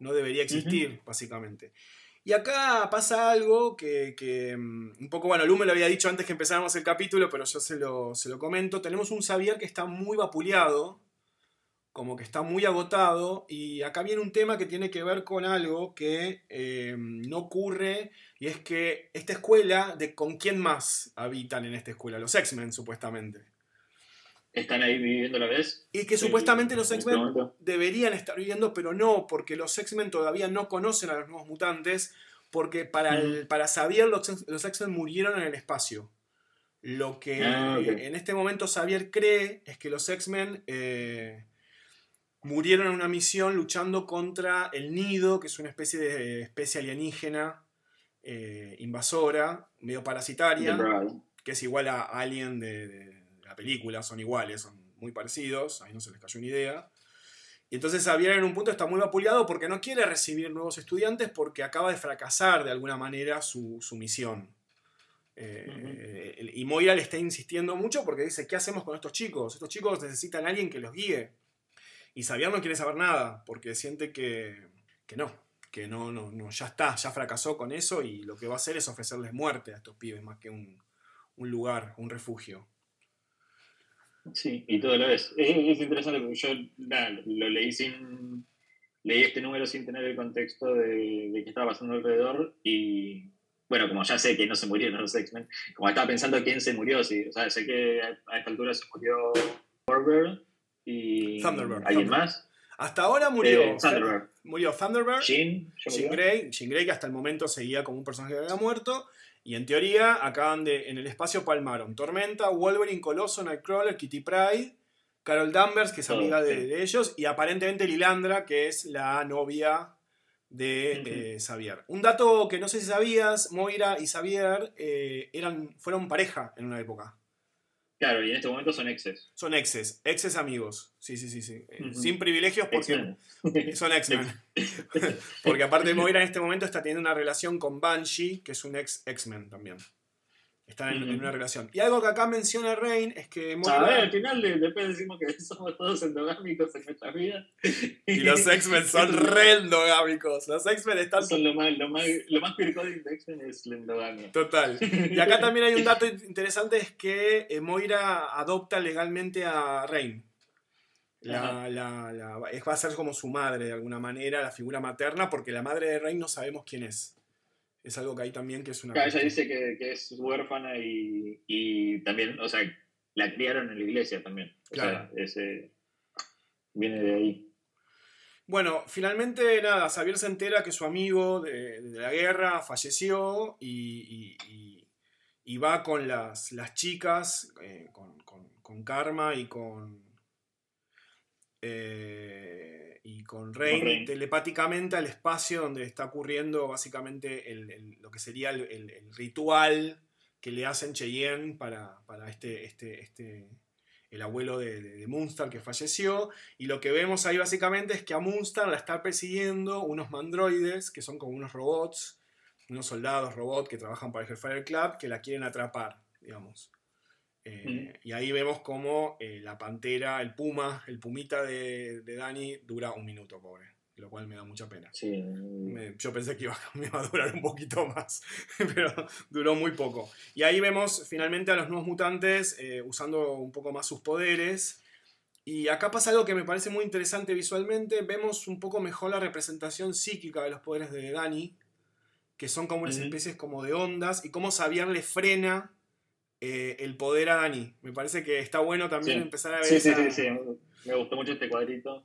No debería existir, básicamente. Y acá pasa algo que, mm, un poco, bueno, Lu me lo había dicho antes que empezáramos el capítulo, pero yo se lo, se lo comento. Tenemos un Xavier que está muy vapuleado, como que está muy agotado y acá viene un tema que tiene que ver con algo que eh, no ocurre y es que esta escuela, de ¿con quién más habitan en esta escuela? Los X-Men supuestamente. ¿Están ahí viviendo a la vez? Y que supuestamente los este X-Men deberían estar viviendo, pero no, porque los X-Men todavía no conocen a los nuevos mutantes, porque para, el, para Xavier los, X-Men murieron en el espacio. Lo que ah, en este momento Xavier cree es que los X-Men... Eh, murieron en una misión luchando contra el nido, que es una especie de especie alienígena eh, invasora, medio parasitaria, que es igual a Alien de, la película, son iguales, son muy parecidos, ahí no se les cayó una idea. Y entonces Xavier en un punto está muy vapuleado porque no quiere recibir nuevos estudiantes porque acaba de fracasar de alguna manera su, misión. Eh, y Moira le está insistiendo mucho porque dice, ¿qué hacemos con estos chicos? Estos chicos necesitan a alguien que los guíe. Y Xavier no quiere saber nada, porque siente que, no, que no, no, no, ya está, ya fracasó con eso y lo que va a hacer es ofrecerles muerte a estos pibes más que un, lugar, un refugio. Sí, y todo lo es. Es, interesante porque yo lo leí sin, leí este número sin tener el contexto de, de qué estaba pasando alrededor y bueno, como ya sé que no se murieron los X-Men, como estaba pensando quién se murió, sí, o sea, sé que a esta altura se murió Thunderbird y Thunderbird, alguien Thunderbird. más. Hasta ahora murió, Eh, Thunderbird. murió Thunderbird, Jean, ¿ya Jean murió? Grey, Jean Grey, que hasta el momento seguía como un personaje que había muerto. Y en teoría, acaban de. En el espacio palmaron Tormenta, Wolverine, Coloso, Nightcrawler, Kitty Pryde, Carol Danvers, que es amiga de, sí. de ellos, y aparentemente Lilandra, que es la novia de eh, Xavier. Un dato que no sé si sabías, Moira y Xavier eh, eran, fueron pareja en una época. Claro, y en este momento son exes. Son exes, exes amigos. Sí, sí, sí, sí. Eh. Sin privilegios porque X-Men. son X-Men. Porque aparte Moira en este momento está teniendo una relación con Banshee, que es un ex X-Men también. Están en, una relación. Y algo que acá menciona Rain es que A ver, Moira al final de- después decimos que somos todos endogámicos en nuestra vida. y los X-Men son re endogámicos. Los X-Men están Son lo más, lo más, lo más de X-Men es la endogamia. total. Y acá también hay un dato interesante, es que eh, Moira adopta legalmente a Rain. La, la- la- es- va a ser como su madre de alguna manera, la figura materna, porque la madre de Rain no sabemos quién es. Es algo que hay también que es una... Claro, ella dice que, que es huérfana y, y también, o sea, la criaron en la iglesia también. O Claro. sea, ese viene de ahí. Bueno, finalmente nada, Xavier se entera que su amigo de, de la guerra falleció y, y- y- y va con las, las chicas, eh, con, con- con Karma y con... eh, y con Rain, Rain. telepáticamente al espacio donde está ocurriendo básicamente el- el- lo que sería el, ritual que le hacen Cheyenne para, para este, este, este, el abuelo de, de, de Moonstar que falleció. Y lo que vemos ahí básicamente es que a Moonstar la están persiguiendo unos mandroides, que son como unos robots, unos soldados robots que trabajan para el Hellfire Club, que la quieren atrapar, digamos. Eh, Y ahí vemos como eh, la pantera, el puma, el pumita de, de Dani dura un minuto, pobre. Lo cual me da mucha pena. Sí. Me- yo pensé que iba, me iba a durar un poquito más, pero duró muy poco. Y ahí vemos finalmente a los nuevos mutantes eh, usando un poco más sus poderes. Y acá pasa algo que me parece muy interesante visualmente. Vemos un poco mejor la representación psíquica de los poderes de Dani, que son como unas especies como de ondas, y cómo Xavier le frena eh, el poder a Dani. Me parece que está bueno también Sí. empezar a ver Sí, sí, sí, sí. Me gustó mucho este cuadrito.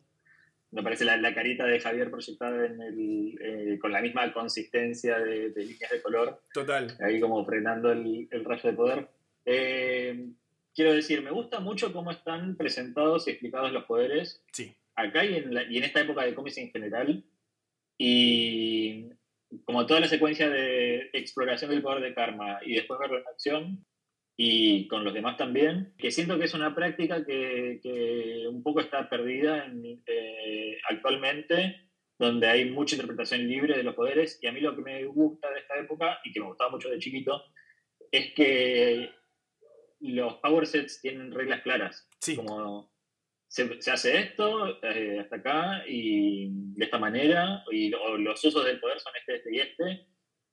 Me parece la, la carita de Javier proyectada en el, eh, con la misma consistencia de, de líneas de color, Total. ahí como frenando el, el rayo de poder. Eh, quiero decir, me gusta mucho cómo están presentados y explicados los poderes Sí. acá y en, la- y en esta época de cómics en general. Y como toda la secuencia de exploración del poder de karma y después verlo en acción y con los demás también, que siento que es una práctica que, que un poco está perdida en, eh, actualmente, donde hay mucha interpretación libre de los poderes y a mí lo que me gusta de esta época y que me gustaba mucho de chiquito es que los power sets tienen reglas claras. Sí. Como se, se hace esto eh, hasta acá y de esta manera, y o los usos del poder son este, este y este,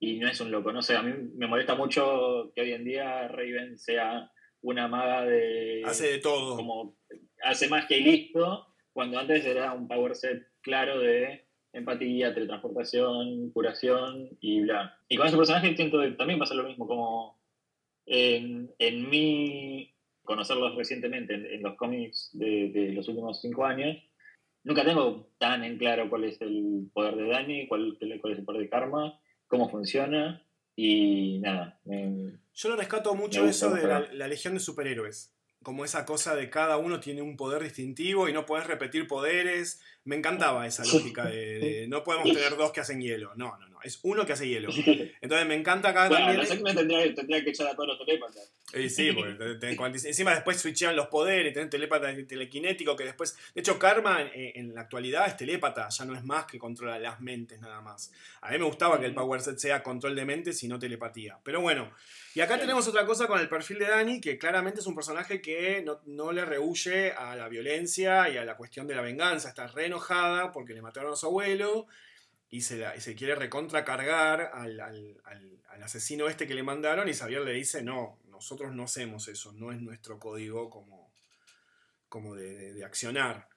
y no es un loco. No sé, a mí me molesta mucho que hoy en día Raven sea una maga de. Hace de todo. Como hace más que listo, cuando antes era un power set claro de empatía, teletransportación, curación y bla. Y con ese personaje siento que también pasa lo mismo, como en, en mi conocerlos recientemente en, en los cómics de, de los últimos cinco años, nunca tengo tan en claro cuál es el poder de Dani, cuál, cuál es el poder de Karma, cómo funciona y nada. me- Yo lo rescato mucho eso de la legión de superhéroes. Como esa cosa de cada uno tiene un poder distintivo y no puedes repetir poderes. Me encantaba esa lógica de, de no podemos tener dos que hacen hielo. No, no, no. Es uno que hace hielo. Entonces me encanta acá bueno, también. los X-Men tendría, tendría que echar a todos los telépatas. Y sí, porque te- te- cuando- encima después switchean los poderes, tenés telépata telequinético que después... De hecho, Karma en, en la actualidad es telépata, ya no es más que controla las mentes nada más. A mí me gustaba que el Power Set sea control de mentes y no telepatía. Pero bueno, y acá tenemos otra cosa con el perfil de Dani, que claramente es un personaje que no, le rehuye a la violencia y a la cuestión de la venganza. Está re enojada porque le mataron a su abuelo y se, quiere recontra cargar al, al- asesino este que le mandaron y Xavier le dice, no, nosotros no hacemos eso, no es nuestro código como, como de accionar.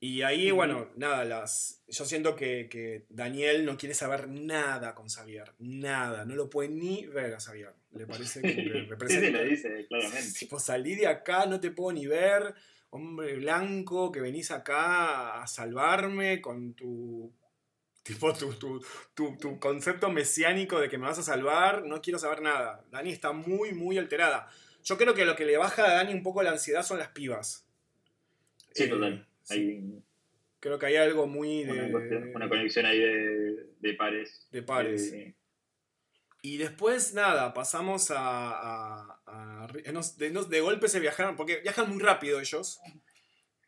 Y ahí, bueno, nada, las, yo siento que, Daniel no quiere saber nada con Xavier, nada, no lo puede ni ver a Xavier. Le parece que representa. sí, lo dice, claramente. Tipo, salí de acá, no te puedo ni ver, hombre blanco, que venís acá a salvarme con tu. Tipo, tu, tu, tu concepto mesiánico de que me vas a salvar, no quiero saber nada. Dani está muy, muy alterada. Yo creo que lo que le baja a Dani un poco la ansiedad son las pibas. Sí, total. Creo que hay algo muy de. Una, conexión ahí de, pares. De pares. Y después, nada, pasamos a. de, golpe se viajaron, porque viajan muy rápido ellos.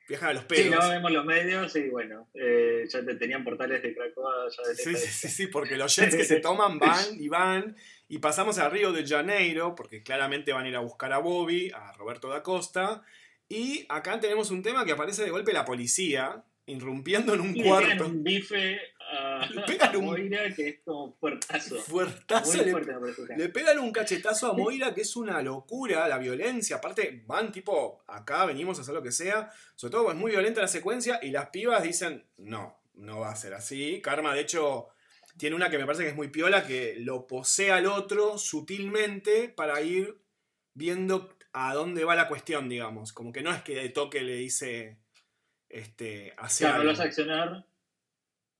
Viajan a los pelos. Sí, no vemos los medios y bueno, eh, ya te tenían portales de Cracoa. Ya sí, sí, sí, sí, porque los jets que se toman van y van. Y pasamos a Río de Janeiro, porque claramente van a ir a buscar a Bobby, a Roberto da Costa. Y acá tenemos un tema que aparece de golpe la policía, irrumpiendo en un y cuarto. Le un bife a, Moira que es como fuertazo. Fuertazo. le, le, pegan un cachetazo a Moira que es una locura, la violencia. Aparte, van tipo, acá venimos a hacer lo que sea. Sobre todo es muy violenta la secuencia y las pibas dicen, no, no va a ser así. Karma, de hecho, tiene una que me parece que es muy piola, que lo posee al otro sutilmente para ir viendo a dónde va la cuestión, digamos. Como que no es que de toque le dice este, hacer. Claro, no lo hace accionar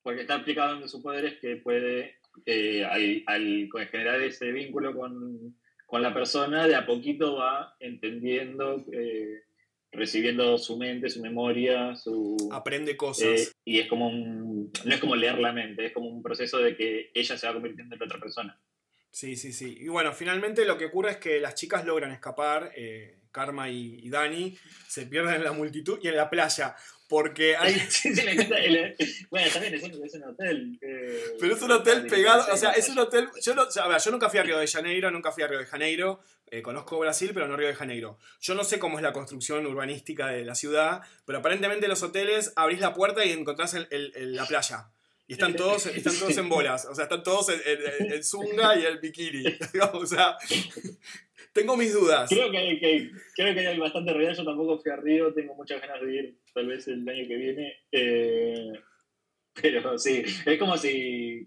porque está aplicado en su poder es que puede, eh, al, generar ese vínculo con, la persona, de a poquito va entendiendo, eh, recibiendo su mente, su memoria, su... Aprende cosas. Eh, y es como un... No es como leer la mente, es como un proceso de que ella se va convirtiendo en otra persona. Sí, sí, sí. Y bueno, finalmente lo que ocurre es que las chicas logran escapar, eh, Karma y, Dani, se pierden en la multitud y en la playa. Porque hay. sí, sí, bueno, también es un, hotel. Pero es un hotel pegado. O sea, es un hotel. Yo, no, yo nunca fui a Río de Janeiro, nunca fui a Río de Janeiro. Eh, conozco Brasil, pero no Río de Janeiro. Yo no sé cómo es la construcción urbanística de la ciudad, pero aparentemente los hoteles abrís la puerta y encontrás la playa. Y están todos, están todos en bolas, o sea, están todos en, en, zunga y el bikini. o sea, tengo mis dudas. Creo que, hay, que, creo que hay bastante realidad. Yo tampoco fui a Río, tengo muchas ganas de ir, tal vez el año que viene. Eh, pero sí, es como si,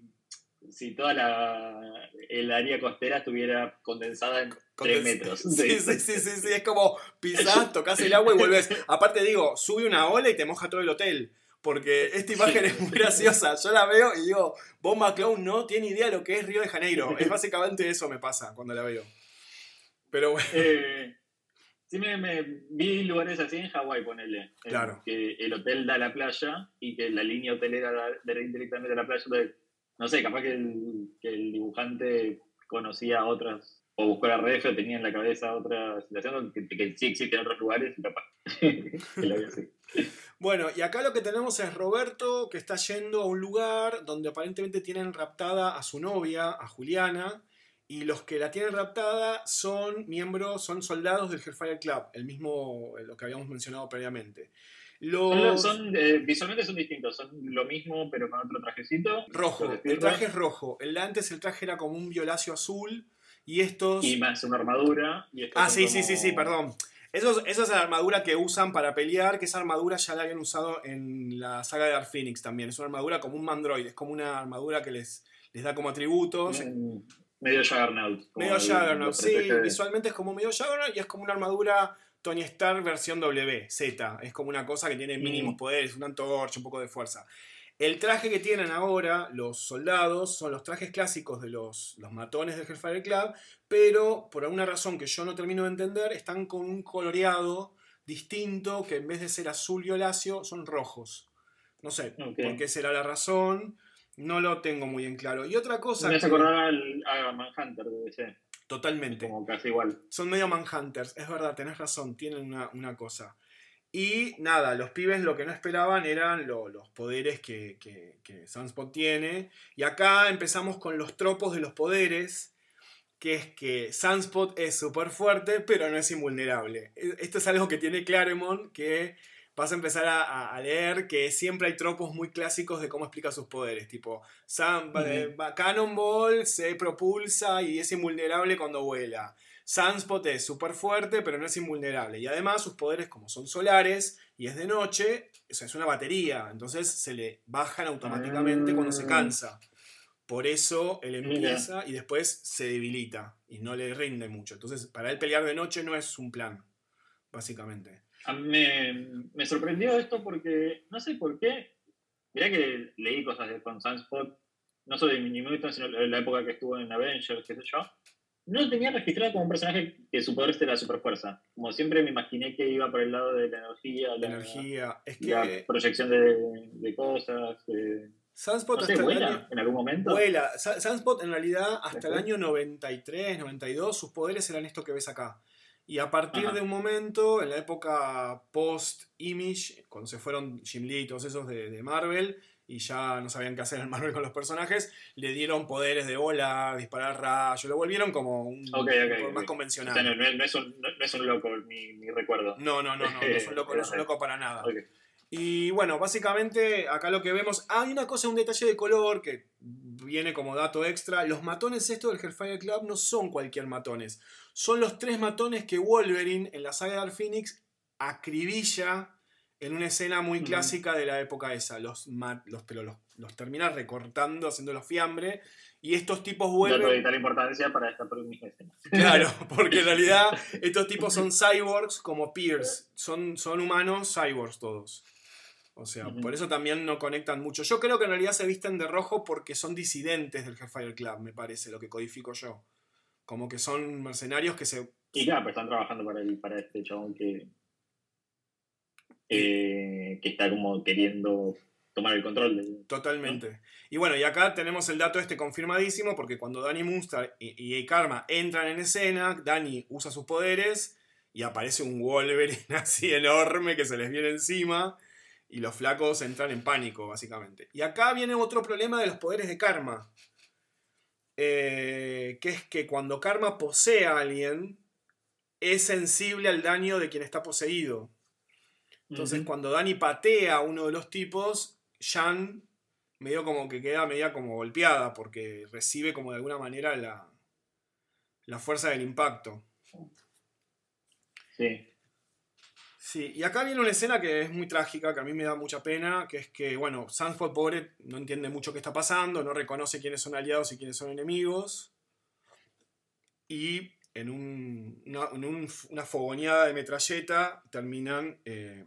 si toda la el área costera estuviera condensada en 3 metros. Sí, sí, sí, sí, sí, es como pisás, tocas el agua y vuelves. Aparte digo, sube una ola y te moja todo el hotel. Porque esta imagen es muy graciosa. Yo la veo y digo, Bob McClone no tiene idea de lo que es Río de Janeiro. Es básicamente eso me pasa cuando la veo. Pero bueno. Eh, sí, me, vi lugares así en Hawái, ponele. Claro. Que el hotel da a la playa y que la línea hotelera da directamente a la playa. no sé, capaz que el, que el dibujante conocía otras o buscó la red o tenía en la cabeza otra situación que, que sí existen otros lugares y capaz que lo así. Bueno, y acá lo que tenemos es Roberto que está yendo a un lugar donde aparentemente tienen raptada a su novia, a Juliana, y los que la tienen raptada son miembros, son soldados del Hellfire Club, el mismo, eh, lo que habíamos mencionado previamente. Los... Eh, visualmente son distintos, son lo mismo pero con otro trajecito. Rojo, el traje es rojo. El de antes el traje era como un violáceo azul y estos... Y más una armadura. ah, sí, sí, sí, sí, perdón. Eso, esa es la armadura que usan para pelear, que esa armadura ya la habían usado en la saga de Dark Phoenix también. Es una armadura como un Mandroid, es como una armadura que les, les da como atributos. medio Juggernaut. Medio Juggernaut, sí, visualmente es como medio Juggernaut y es como una armadura Tony Stark versión W, Z. Es como una cosa que tiene mínimos mm. poderes, una antorcha, un poco de fuerza. El traje que tienen ahora los soldados son los trajes clásicos de los, los matones del Hellfire Club, pero por alguna razón que yo no termino de entender, están con un coloreado distinto que en vez de ser azul y violáceo son rojos. No sé por qué será la razón, no lo tengo muy en claro. Y otra cosa. Me hace al, a Manhunter, debe ser. Totalmente. Como casi igual. Son medio Manhunters, es verdad, tenés razón, tienen una, una cosa. Y nada, los pibes lo que no esperaban eran los poderes que, que, Sunspot tiene. Y acá empezamos con los tropos de los poderes, que es que Sunspot es súper fuerte, pero no es invulnerable. E, esto es algo que tiene Claremont, que vas a empezar a, leer que siempre hay tropos muy clásicos de cómo explica sus poderes. Tipo, Sun, Cannonball se propulsa y es invulnerable cuando vuela. Sunspot es súper fuerte, pero no es invulnerable. Y además sus poderes, como son solares y es de noche, eso es una batería. Entonces se le bajan automáticamente cuando se Ah. cansa. Por eso él Mira. empieza y después se debilita y no le rinde mucho. Entonces, para él pelear de noche no es un plan, básicamente. A mí me, me sorprendió esto porque, no sé por qué, mirá que leí cosas de con Sunspot, no solo de Minimutant, sino en la época que estuvo en Avengers, qué sé yo. No lo tenía registrado como un personaje que su poder era la superfuerza. Como siempre me imaginé que iba por el lado de la energía, La energía. Es la que proyección de, de cosas. de- Sunspot no sé, hasta el vuela año- en algún momento. Vuela. Sunspot en realidad hasta el Después. año 93, 92, sus poderes eran esto que ves acá. Y a partir Ajá. de un momento, en la época post-Image, cuando se fueron Jim Lee y todos esos de, de Marvel, y ya no sabían qué hacer en Marvel con los personajes, le dieron poderes de volar, disparar rayos, lo volvieron como un Ok, ok, poder ok. más O convencional. sea, no, no es- un, no- no es un loco mi, mi recuerdo. No, no, no, no, no es un loco, no es un loco para nada. Y bueno, básicamente acá lo que vemos. Hay una cosa, un detalle de color que viene como dato extra. Los matones estos del Hellfire Club no son cualquier matones. Son los tres matones que Wolverine en la saga de Dark Phoenix acribilla en una escena muy Ujú. clásica de la época esa. Los, los, pero los, los termina recortando, haciéndolos fiambre. Y estos tipos vuelven. de tal importancia para esta. Claro, porque en realidad estos tipos son cyborgs como Pierce. Son, son humanos cyborgs todos. O sea, por eso también no conectan mucho. Yo creo que en realidad se visten de rojo porque son disidentes del Hellfire Club, me parece, lo que codifico yo. Como que son mercenarios que se. Y claro, pues están trabajando para, el, para este chabón que, eh, que está como queriendo tomar el control de... Totalmente. Y bueno, y acá tenemos el dato este confirmadísimo porque cuando Danny Moonstar y, y Karma entran en escena, Danny usa sus poderes y aparece un Wolverine así enorme que se les viene encima y los flacos entran en pánico, básicamente. Y acá viene otro problema de los poderes de Karma. Eh, que es que cuando Karma posee a alguien, es sensible al daño de quien está poseído. Entonces, cuando Dani patea a uno de los tipos, Jan medio como que queda media como golpeada porque recibe como de alguna manera la, la fuerza del impacto. Sí. Sí, y acá viene una escena que es muy trágica, que a mí me da mucha pena, que es que, bueno, Sunspot pobre no entiende mucho qué está pasando, no reconoce quiénes son aliados y quiénes son enemigos. Y en, un- una, en un- una fogoneada de metralleta terminan eh,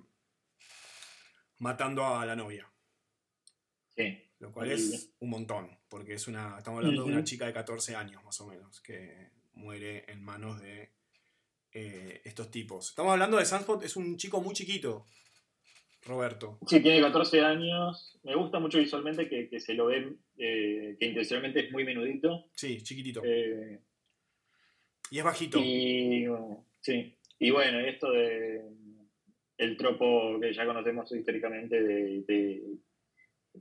matando a la novia. Sí. Lo cual es un montón, porque es una, estamos hablando de una chica de 14 años más o menos, que muere en manos de eh, estos tipos. Estamos hablando de Sunspot, es un chico muy chiquito, Roberto. Sí, tiene 14 años. Me gusta mucho visualmente que, que se lo ve, eh, que intencionalmente es muy menudito. Sí, chiquitito. Eh, y es bajito. y, sí. y bueno, esto de el tropo que ya conocemos históricamente de, de,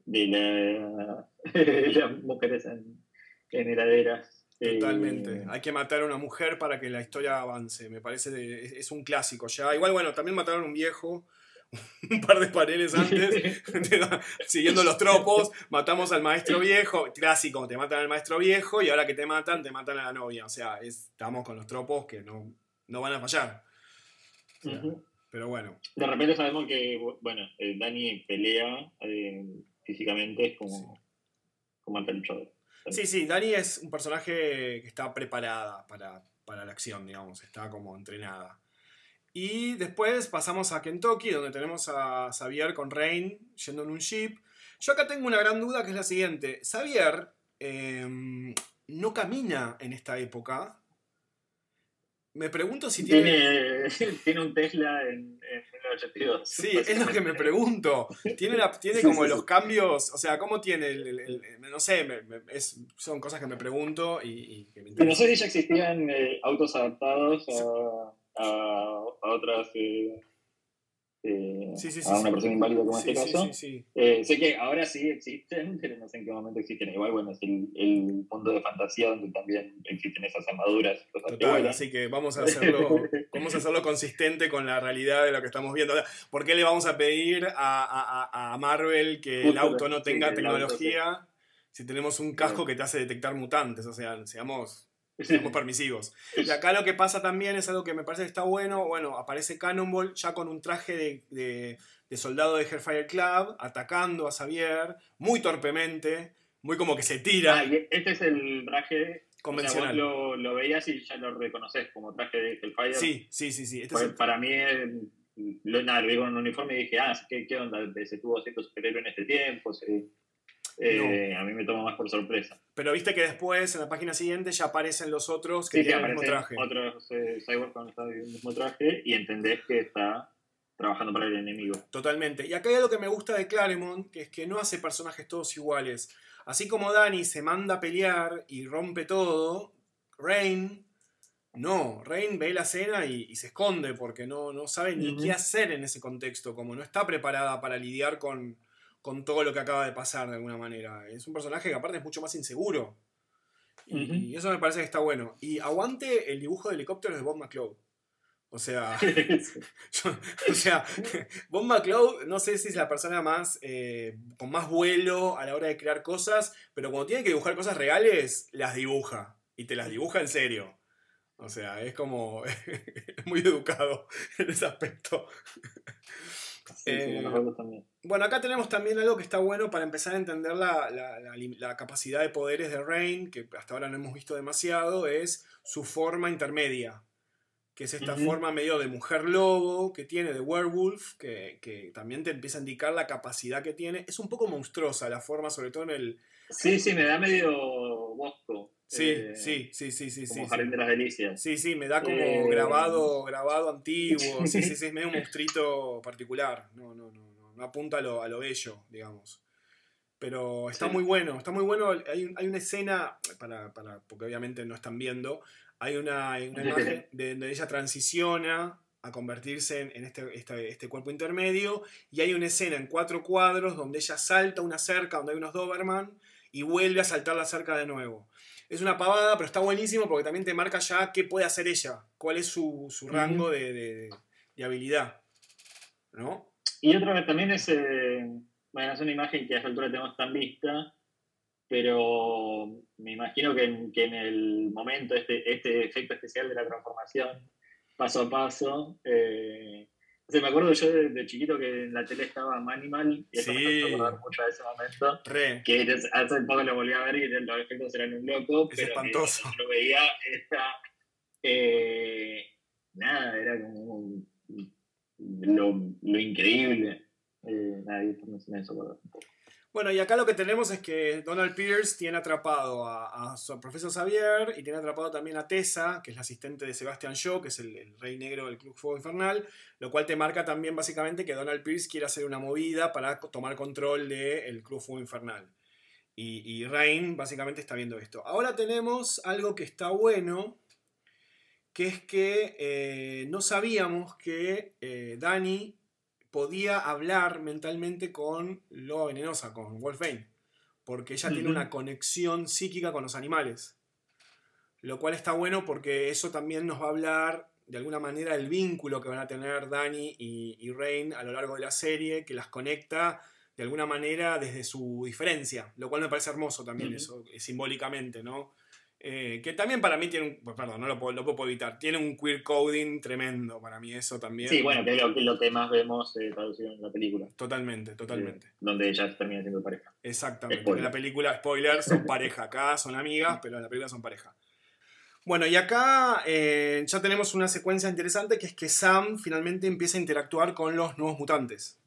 de la- de las mujeres en, en heladeras. Eh, Totalmente. Hay que matar a una mujer para que la historia avance. Me parece de- es, es un clásico ya. Igual, bueno, también mataron a un viejo un par de paneles antes, siguiendo los tropos. Matamos al maestro viejo. Clásico, te matan al maestro viejo y ahora que te matan, te matan a la novia. O sea, es- estamos con los tropos que no, no van a fallar. O sea. Pero bueno, De repente sabemos que, bueno, eh, Dani pelea eh, físicamente, es como, como alta luchador. Sí, sí, Dani es un personaje que está preparada para, para la acción, digamos, está como entrenada. Y después pasamos a Kentucky, donde tenemos a Xavier con Rain yendo en un jeep. Yo acá tengo una gran duda que es la siguiente. Xavier eh, no camina en esta época. Me pregunto si tiene... Tiene, tiene un Tesla en, en 1982. Sí, es lo que me pregunto. Tiene, la- tiene Sí, como sí, los sí. cambios, o sea, ¿cómo tiene el, el- el- no sé, me- me- es- son cosas que me pregunto y, y que me Pero no interesan. sé si ya existían eh, autos adaptados a, a, a otras. eh, eh, Sí, sí, sí, a una persona inválida como Sí, este caso. Eh, sé que ahora sí existen, pero no sé en qué momento existen. Igual, bueno, es el, el mundo de fantasía donde también existen esas armaduras. cosas Total, así que vamos a hacerlo, vamos a hacerlo consistente con la realidad de lo que estamos viendo. ¿Por qué le vamos a pedir a, a- a Marvel que el auto no tenga auto, tecnología si tenemos un casco que te hace detectar mutantes? O sea, seamos Somos permisivos. Y acá lo que pasa también es algo que me parece que está bueno. Bueno, aparece Cannonball ya con un traje de, soldado de Hellfire Club, atacando a Xavier, muy torpemente, muy como que se tira. Ah, este es el traje convencional. lo, lo, veías y ya lo reconoces como traje de Hellfire. Sí, sí, sí. sí. Este Para mí, lo, nada, lo vi con un uniforme y dije, ah, ¿qué, qué onda? ¿Se tuvo cierto superhéroe en este tiempo? Eh, a mí me toma más por sorpresa. Pero viste que después, en la página siguiente, ya aparecen los otros que tienen el mismo traje. Otros eh, cyborgs con el mismo traje y entendés que está trabajando para el enemigo. Totalmente. Y acá hay algo que me gusta de Claremont, que es que no hace personajes todos iguales. Así como Danny se manda a pelear y rompe todo, Rain no, Rain ve la escena y, se esconde porque no, no sabe ni qué hacer en ese contexto, como no está preparada para lidiar con, con todo lo que acaba de pasar de alguna manera. Es un personaje que aparte es mucho más inseguro. y, eso me parece que está bueno. Y aguante el dibujo de helicópteros de Bob McCloud. O sea, o sea, Bob McCloud no sé si es la persona más eh, con más vuelo a la hora de crear cosas, pero cuando tiene que dibujar cosas reales, las dibuja. Y te las dibuja en serio. O sea, es como muy educado en ese aspecto. Eh, bueno, acá tenemos también algo que está bueno para empezar a entender la, capacidad de poderes de Rain, que hasta ahora no hemos visto demasiado, es su forma intermedia, que es esta forma medio de mujer lobo que tiene, de werewolf, que, que, también te empieza a indicar la capacidad que tiene. Es un poco monstruosa la forma, sobre todo en el... Sí, sí, me da medio bosco. Sí, sí, sí, sí, sí. Como Jardín de las Delicias. Sí, sí, me da como eh, grabado, grabado antiguo. Sí, sí, sí, es medio un monstruito particular. No, no, no, no, no apunta a lo, a lo bello, digamos. Pero está muy bueno, está muy bueno. Hay, hay una escena, para, para, porque obviamente no están viendo, hay una, una imagen de donde ella transiciona a convertirse en, en este, este, este, cuerpo intermedio y hay una escena en cuatro cuadros donde ella salta una cerca donde hay unos Doberman y vuelve a saltar la cerca de nuevo es una pavada, pero está buenísimo porque también te marca ya qué puede hacer ella, cuál es su, rango de, habilidad. ¿No? Y otra vez también es, eh, bueno, es una imagen que a esta altura tenemos tan vista, pero me imagino que en, el momento, este, este efecto especial de la transformación, paso a paso, eh, me acuerdo yo de, chiquito que en la tele estaba Manimal y eso me me acordar mucho de ese momento. Que hace poco lo volví a ver y los efectos eran un loco. Es espantoso. lo veía, esta, eh, nada, era como lo, lo increíble. Eh, nada, y esto me, me hizo un poco. Bueno, y acá lo que tenemos es que Donald Pierce tiene atrapado a, su profesor Xavier y tiene atrapado también a Tessa, que es la asistente de Sebastian Shaw, que es el, rey negro del Club Fuego Infernal, lo cual te marca también básicamente que Donald Pierce quiere hacer una movida para tomar control del Club Fuego Infernal. Y, y, Rain básicamente está viendo esto. Ahora tenemos algo que está bueno, que es que eh, no sabíamos que eh, Dani podía hablar mentalmente con Loba Venenosa, con Wolfbane, porque ella tiene una conexión psíquica con los animales. Lo cual está bueno porque eso también nos va a hablar de alguna manera del vínculo que van a tener Dani y, Rain a lo largo de la serie, que las conecta de alguna manera desde su diferencia, lo cual me parece hermoso también eso, eh, simbólicamente, ¿no? Eh, que también para mí tiene un. Pues, perdón, no lo puedo, puedo, evitar. Tiene un queer coding tremendo para mí, eso también. Sí, bueno, que es lo, que más vemos eh, traducido en la película. Totalmente, totalmente. donde ellas termina siendo pareja. Exactamente. En la película, spoiler, son pareja. Acá son amigas, pero en la película son pareja. Bueno, y acá eh, ya tenemos una secuencia interesante que es que Sam finalmente empieza a interactuar con los nuevos mutantes.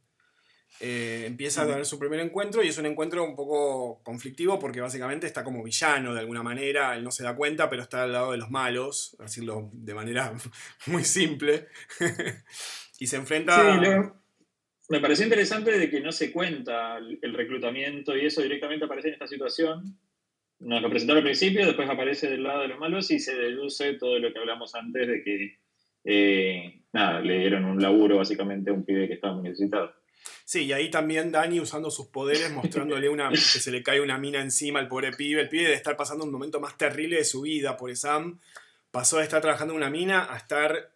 Eh, empieza a tener su primer encuentro y es un encuentro un poco conflictivo porque básicamente está como villano de alguna manera, él no se da cuenta, pero está al lado de los malos, decirlo de manera muy simple, y se enfrenta... Sí, me pareció interesante de que no se cuenta el reclutamiento y eso directamente aparece en esta situación. Nos lo presentaron al principio, después aparece del lado de los malos y se deduce todo lo que hablamos antes de que, eh, nada, le dieron un laburo básicamente a un pibe que estaba muy necesitado. Sí, y ahí también Dani usando sus poderes, mostrándole una, que se le cae una mina encima al pobre pibe. El pibe de estar pasando un momento más terrible de su vida por Sam. Pasó de estar trabajando en una mina a estar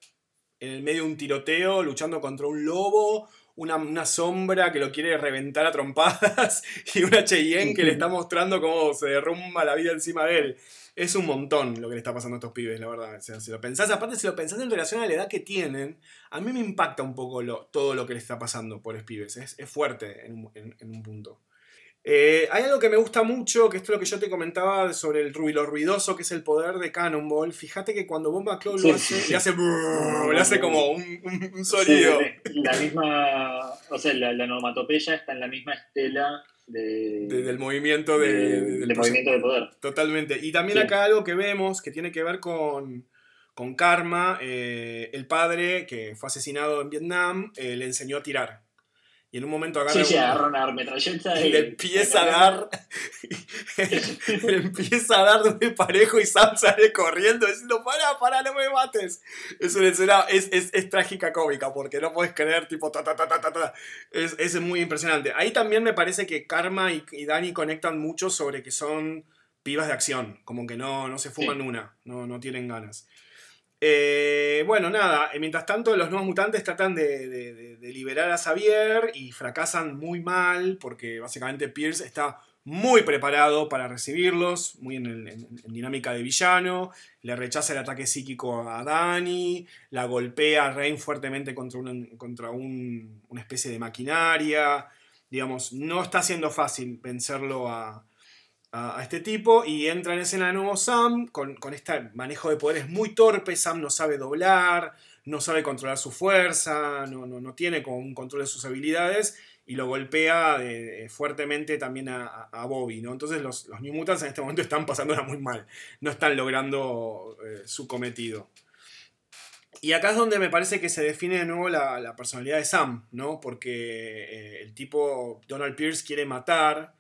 en el medio de un tiroteo luchando contra un lobo, una, una, sombra que lo quiere reventar a trompadas y una Cheyenne que le está mostrando cómo se derrumba la vida encima de él. Es un montón lo que le está pasando a estos pibes, la verdad. si lo pensás, aparte si lo pensás en relación a la edad que tienen, a mí me impacta un poco lo, todo lo que le está pasando por los pibes. Es, es fuerte en un punto. Eh, hay algo que me gusta mucho, que esto es lo que yo te comentaba sobre el lo ruidoso que es el poder de Cannonball. Fíjate que cuando Bomba Claw lo hace, le hace, le hace como un, sonido. la misma, o sea, la, la onomatopeya está en la misma estela de, del movimiento de, del movimiento de poder. Totalmente. Y también acá algo que vemos que tiene que ver con, con Karma, eh, el padre que fue asesinado en Vietnam, eh, le enseñó a tirar. Y en un momento agarra. Sí, agarra y, le empieza a dar. le empieza a dar de un parejo y Sam sale corriendo diciendo: Para, para, no me mates. Es una escena, es, es, es trágica cómica porque no puedes creer, tipo, ta, ta, ta, ta, ta, ta. Es, es muy impresionante. Ahí también me parece que Karma y, y Dani conectan mucho sobre que son pibas de acción, como que no, no se fuman una, no, no tienen ganas. Eh, bueno, nada, eh, mientras tanto los nuevos mutantes tratan de, liberar a Xavier y fracasan muy mal porque básicamente Pierce está muy preparado para recibirlos, muy en, dinámica de villano, le rechaza el ataque psíquico a Dani, la golpea a Rain fuertemente contra, contra una especie de maquinaria, digamos, no está siendo fácil vencerlo a, a, este tipo y entra en escena de nuevo Sam con, este manejo de poderes muy torpe. Sam no sabe doblar, no sabe controlar su fuerza, no, no, tiene como un control de sus habilidades y lo golpea eh, fuertemente también a, Bobby. ¿no? Entonces los, New Mutants en este momento están pasándola muy mal, no están logrando eh, su cometido. Y acá es donde me parece que se define de nuevo la, personalidad de Sam, ¿no? Porque eh, el tipo Donald Pierce quiere matar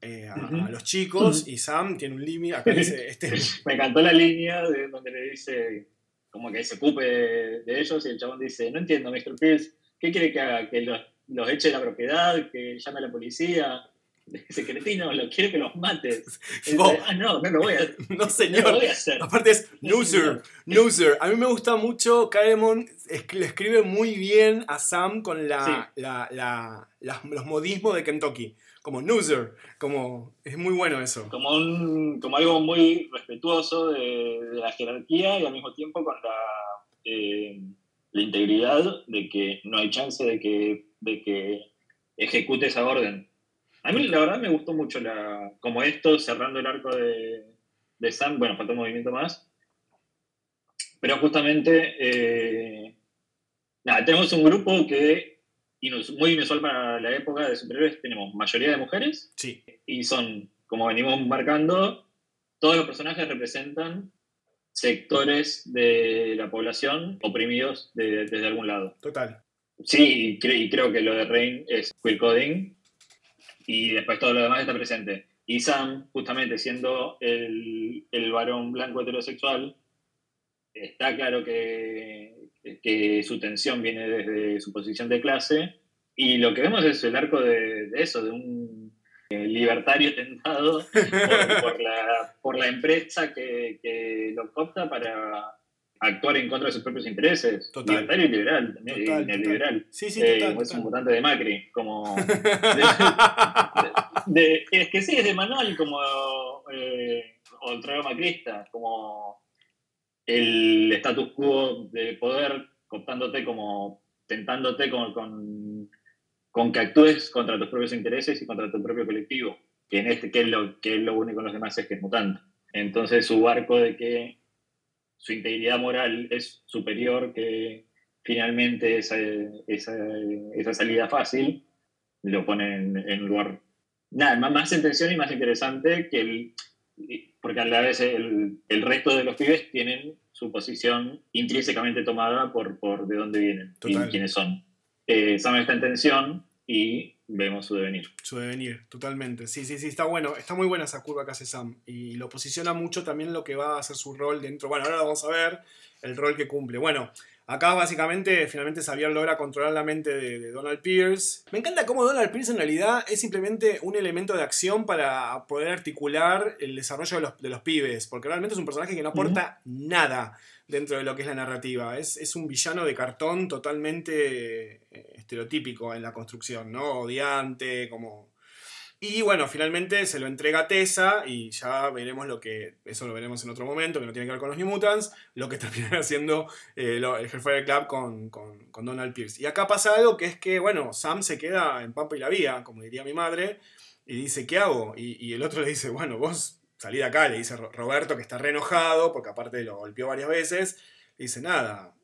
eh, a, los chicos y Sam tiene un límite. Acá dice: este... Me encantó la línea de donde le dice como que se ocupe de, ellos y el chabón dice: No entiendo, Mr. Pierce, ¿qué quiere que haga? ¿Que los, los eche de la propiedad? ¿Que llame a la policía? Ese cretino, lo quiere que los mates. ah, no, no lo voy a hacer. No, señor. No lo voy a hacer. Aparte es loser, loser. A mí me gusta mucho, Karemon le escribe muy bien a Sam con la, la, la, los modismos de Kentucky como Nooser, como es muy bueno eso. Como, un, como algo muy respetuoso de, la jerarquía y al mismo tiempo con la, eh, la integridad de que no hay chance de que, de que ejecute esa orden. A mí la verdad me gustó mucho la, como esto, cerrando el arco de, de Sam, bueno, falta un movimiento más, pero justamente, eh, nada, tenemos un grupo que muy inusual para la época de superhéroes, tenemos mayoría de mujeres. Sí. Y son, como venimos marcando, todos los personajes representan sectores de la población oprimidos desde algún lado. Total. Sí, y, creo que lo de Rain es queer coding y después todo lo demás está presente. Y Sam, justamente siendo el, el varón blanco heterosexual, está claro que que su tensión viene desde su posición de clase, y lo que vemos es el arco de, eso, de un eh, libertario tentado por, la, empresa que, lo opta para actuar en contra de sus propios intereses. Libertario y liberal, también, neoliberal. Sí, sí, total, Es un votante de Macri, como... es que sí, es de manual, como... Eh, o el macrista, como el status quo de poder cooptándote como tentándote con, con, que actúes contra tus propios intereses y contra tu propio colectivo, que, en este, que, es, lo, que es lo único en los demás es que es mutante. Entonces su arco de que su integridad moral es superior que finalmente esa, esa, salida fácil, lo pone en, un lugar nada, más en tensión y más interesante que el, porque a la vez el, el, resto de los pibes tienen su posición intrínsecamente tomada por, por de dónde vienen y quiénes son. Eh, Sam está en tensión y vemos su devenir. Su devenir, totalmente. Sí, sí, sí, está bueno. Está muy buena esa curva que hace Sam. Y lo posiciona mucho también lo que va a ser su rol dentro. Bueno, ahora vamos a ver el rol que cumple. Bueno, Acá básicamente finalmente Xavier logra controlar la mente de, Donald Pierce. Me encanta cómo Donald Pierce en realidad es simplemente un elemento de acción para poder articular el desarrollo de los, pibes, porque realmente es un personaje que no aporta nada. dentro de lo que es la narrativa. Es, es un villano de cartón totalmente eh, estereotípico en la construcción, ¿no? Odiante, como y bueno, finalmente se lo entrega a Tessa y ya veremos lo que, eso lo veremos en otro momento, que no tiene que ver con los New Mutants, lo que termina haciendo eh, el Hellfire Club con, con, Donald Pierce. Y acá pasa algo que es que, bueno, Sam se queda en Pampa y la Vía, como diría mi madre, y dice, ¿qué hago? Y, el otro le dice, bueno, vos salí de acá, le dice Roberto, que está re enojado, porque aparte lo golpeó varias veces, le dice, nada,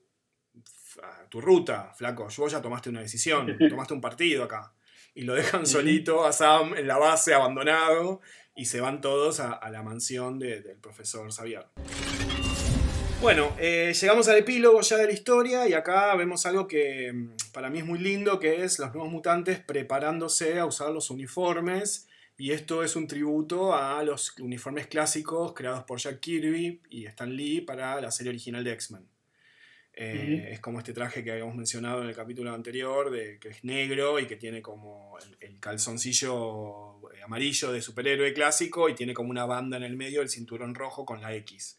tu ruta, flaco, vos ya tomaste una decisión, tomaste un partido acá y lo dejan solito a Sam en la base, abandonado, y se van todos a, la mansión del profesor Xavier. Bueno, eh, llegamos al epílogo ya de la historia y acá vemos algo que mm, para mí es muy lindo, que es los nuevos mutantes preparándose a usar los uniformes. Y esto es un tributo a los uniformes clásicos creados por Jack Kirby y Stan Lee para la serie original de X-Men. Eh, es como este traje que habíamos mencionado en el capítulo anterior, de, que es negro y que tiene como el, calzoncillo eh, amarillo de superhéroe clásico y tiene como una banda en el medio, el cinturón rojo con la X.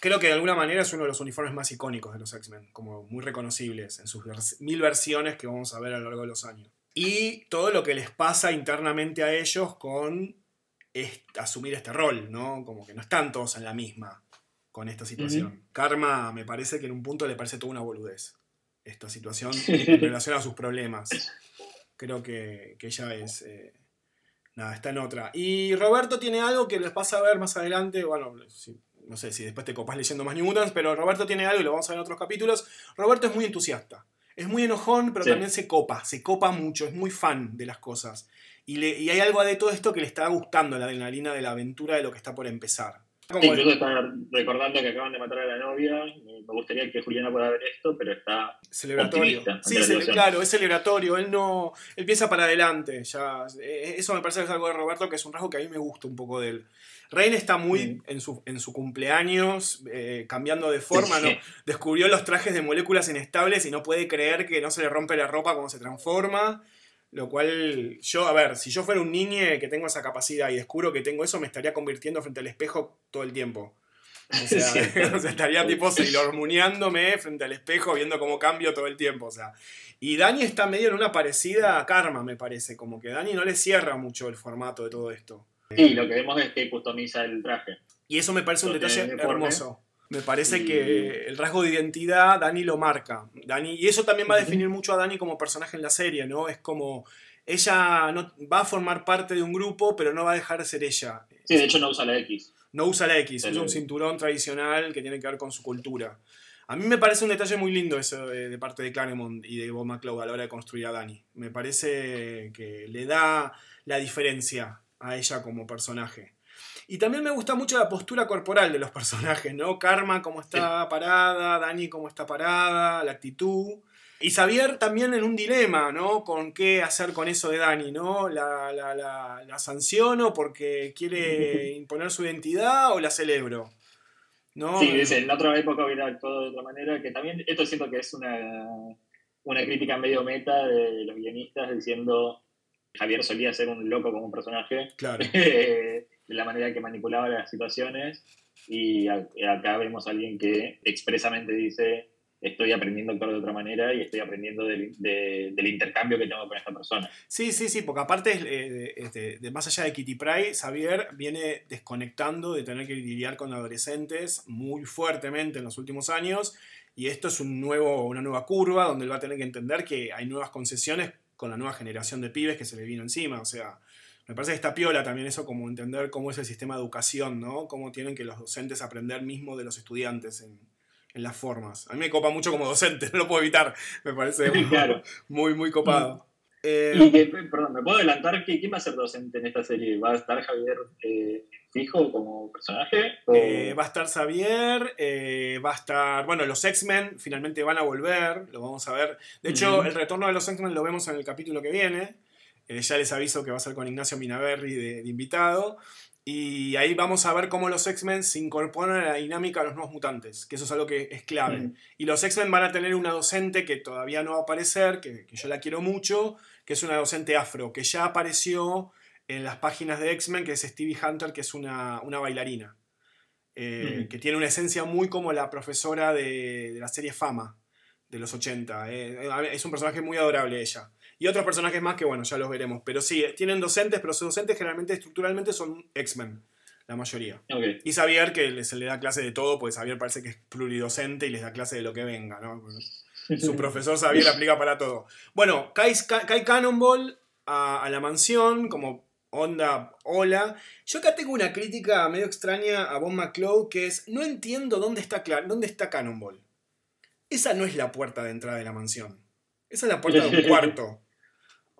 Creo que de alguna manera es uno de los uniformes más icónicos de los X-Men, como muy reconocibles en sus mil versiones que vamos a ver a lo largo de los años. Y todo lo que les pasa internamente a ellos con asumir este rol, ¿no? Como que no están todos en la misma con esta situación. Karma me parece que en un punto le parece toda una boludez esta situación en relación a sus problemas. Creo que, ella es... Eh, nada, está en otra. Y Roberto tiene algo que les pasa a ver más adelante, bueno, no sé si después te copas leyendo más New Mutants, pero Roberto tiene algo y lo vamos a ver en otros capítulos. Roberto es muy entusiasta. Es muy enojón, pero también se copa, se copa mucho, es muy fan de las cosas. Y, le, y hay algo de todo esto que le está gustando, la adrenalina de la aventura de lo que está por empezar incluso está recordando que acaban de matar a la novia. Me gustaría que Juliana pueda ver esto, pero está celebratorio. Sí, claro, es celebratorio. Él no, él piensa para adelante. Ya, eh, eso me parece que es algo de Roberto que es un rasgo que a mí me gusta un poco de él. Rein está muy mm. en, su, en su cumpleaños, eh, cambiando de forma, ¿no? Descubrió los trajes de moléculas inestables y no puede creer que no se le rompe la ropa cuando se transforma. Lo cual, yo, a ver, si yo fuera un niño que tengo esa capacidad y descubro que tengo eso, me estaría convirtiendo frente al espejo todo el tiempo. O sea, estaría tipo Sailor frente al espejo viendo cómo cambio todo el tiempo. O sea. Y Dani está medio en una parecida Karma, me parece. Como que Dani no le cierra mucho el formato de todo esto. Sí, lo que vemos es que customiza el traje. Y eso me parece un detalle hermoso. Me parece que el rasgo de identidad Dani lo marca. Dani, y eso también va a definir mucho a Dani como personaje en la serie, ¿no? Es como ella no, va a formar parte de un grupo, pero no va a dejar de ser ella. Sí, de hecho no usa la X. No usa la X, usa un cinturón tradicional que tiene que ver con su cultura. A mí me parece un detalle muy lindo eso de, parte de Claremont y de Bob McCloud a la hora de construir a Dani. Me parece que le da la diferencia a ella como personaje. Y también me gusta mucho la postura corporal de los personajes, ¿no? Karma cómo está parada, Dani cómo está parada, la actitud. Y Xavier también en un dilema, ¿no? Con qué hacer con eso de Dani, ¿no? ¿La, la, la, sanciono porque quiere imponer su identidad o la celebro? ¿No? Sí, en otra época hubiera actuado de otra manera, que también esto siento que es una, una crítica medio meta de los guionistas diciendo Javier solía ser un loco como un personaje. Claro. de la manera que manipulaba las situaciones. Y acá vemos a alguien que expresamente dice estoy aprendiendo a actuar de otra manera y estoy aprendiendo del, intercambio que tengo con esta persona. Sí, sí, sí, porque aparte, eh, este, de, más allá de Kitty Pryde, Xavier viene desconectando de tener que lidiar con adolescentes muy fuertemente en los últimos años. Y esto es un nuevo, una nueva curva donde él va a tener que entender que hay nuevas concesiones con la nueva generación de pibes que se le vino encima, o sea, me parece que está piola también eso, como entender cómo es el sistema de educación, ¿no? Cómo tienen que los docentes aprender mismo de los estudiantes en, las formas. A mí me copa mucho como docente, no lo puedo evitar. Me parece muy, muy, copado. Eh, perdón, ¿me puedo adelantar? ¿Quién va a ser docente en esta serie? ¿Va a estar Javier eh, fijo como personaje? Eh, va a estar Xavier, va a estar. Bueno, los X-Men finalmente van a volver, lo vamos a ver. De hecho, el retorno de los X-Men lo vemos en el capítulo que viene. Eh, ya les aviso que va a ser con Ignacio Minaberri de, invitado. Y ahí vamos a ver cómo los X-Men se incorporan a la dinámica de los nuevos mutantes, que eso es algo que es clave. Mm. Y los X-Men van a tener una docente que todavía no va a aparecer, que, yo la quiero mucho, que es una docente afro, que ya apareció en las páginas de X-Men, que es Stevie Hunter, que es una, bailarina. eh, que tiene una esencia muy como la profesora de, la serie Fama de los 80. Eh, es un personaje muy adorable ella. Y otros personajes más que, bueno, ya los veremos. Pero sí, tienen docentes, pero sus docentes generalmente, estructuralmente, son X-Men, la mayoría. Y Xavier, que se le da clase de todo, porque Xavier parece que es pluridocente y les da clase de lo que venga, ¿no? Su profesor Xavier aplica para todo. Bueno, cae, Cannonball a, a la mansión, como onda, hola. Yo acá tengo una crítica medio extraña a Bob McCloud, que es, no entiendo dónde está, dónde está Cannonball. Esa no es la puerta de entrada de la mansión. Esa es la puerta de un cuarto.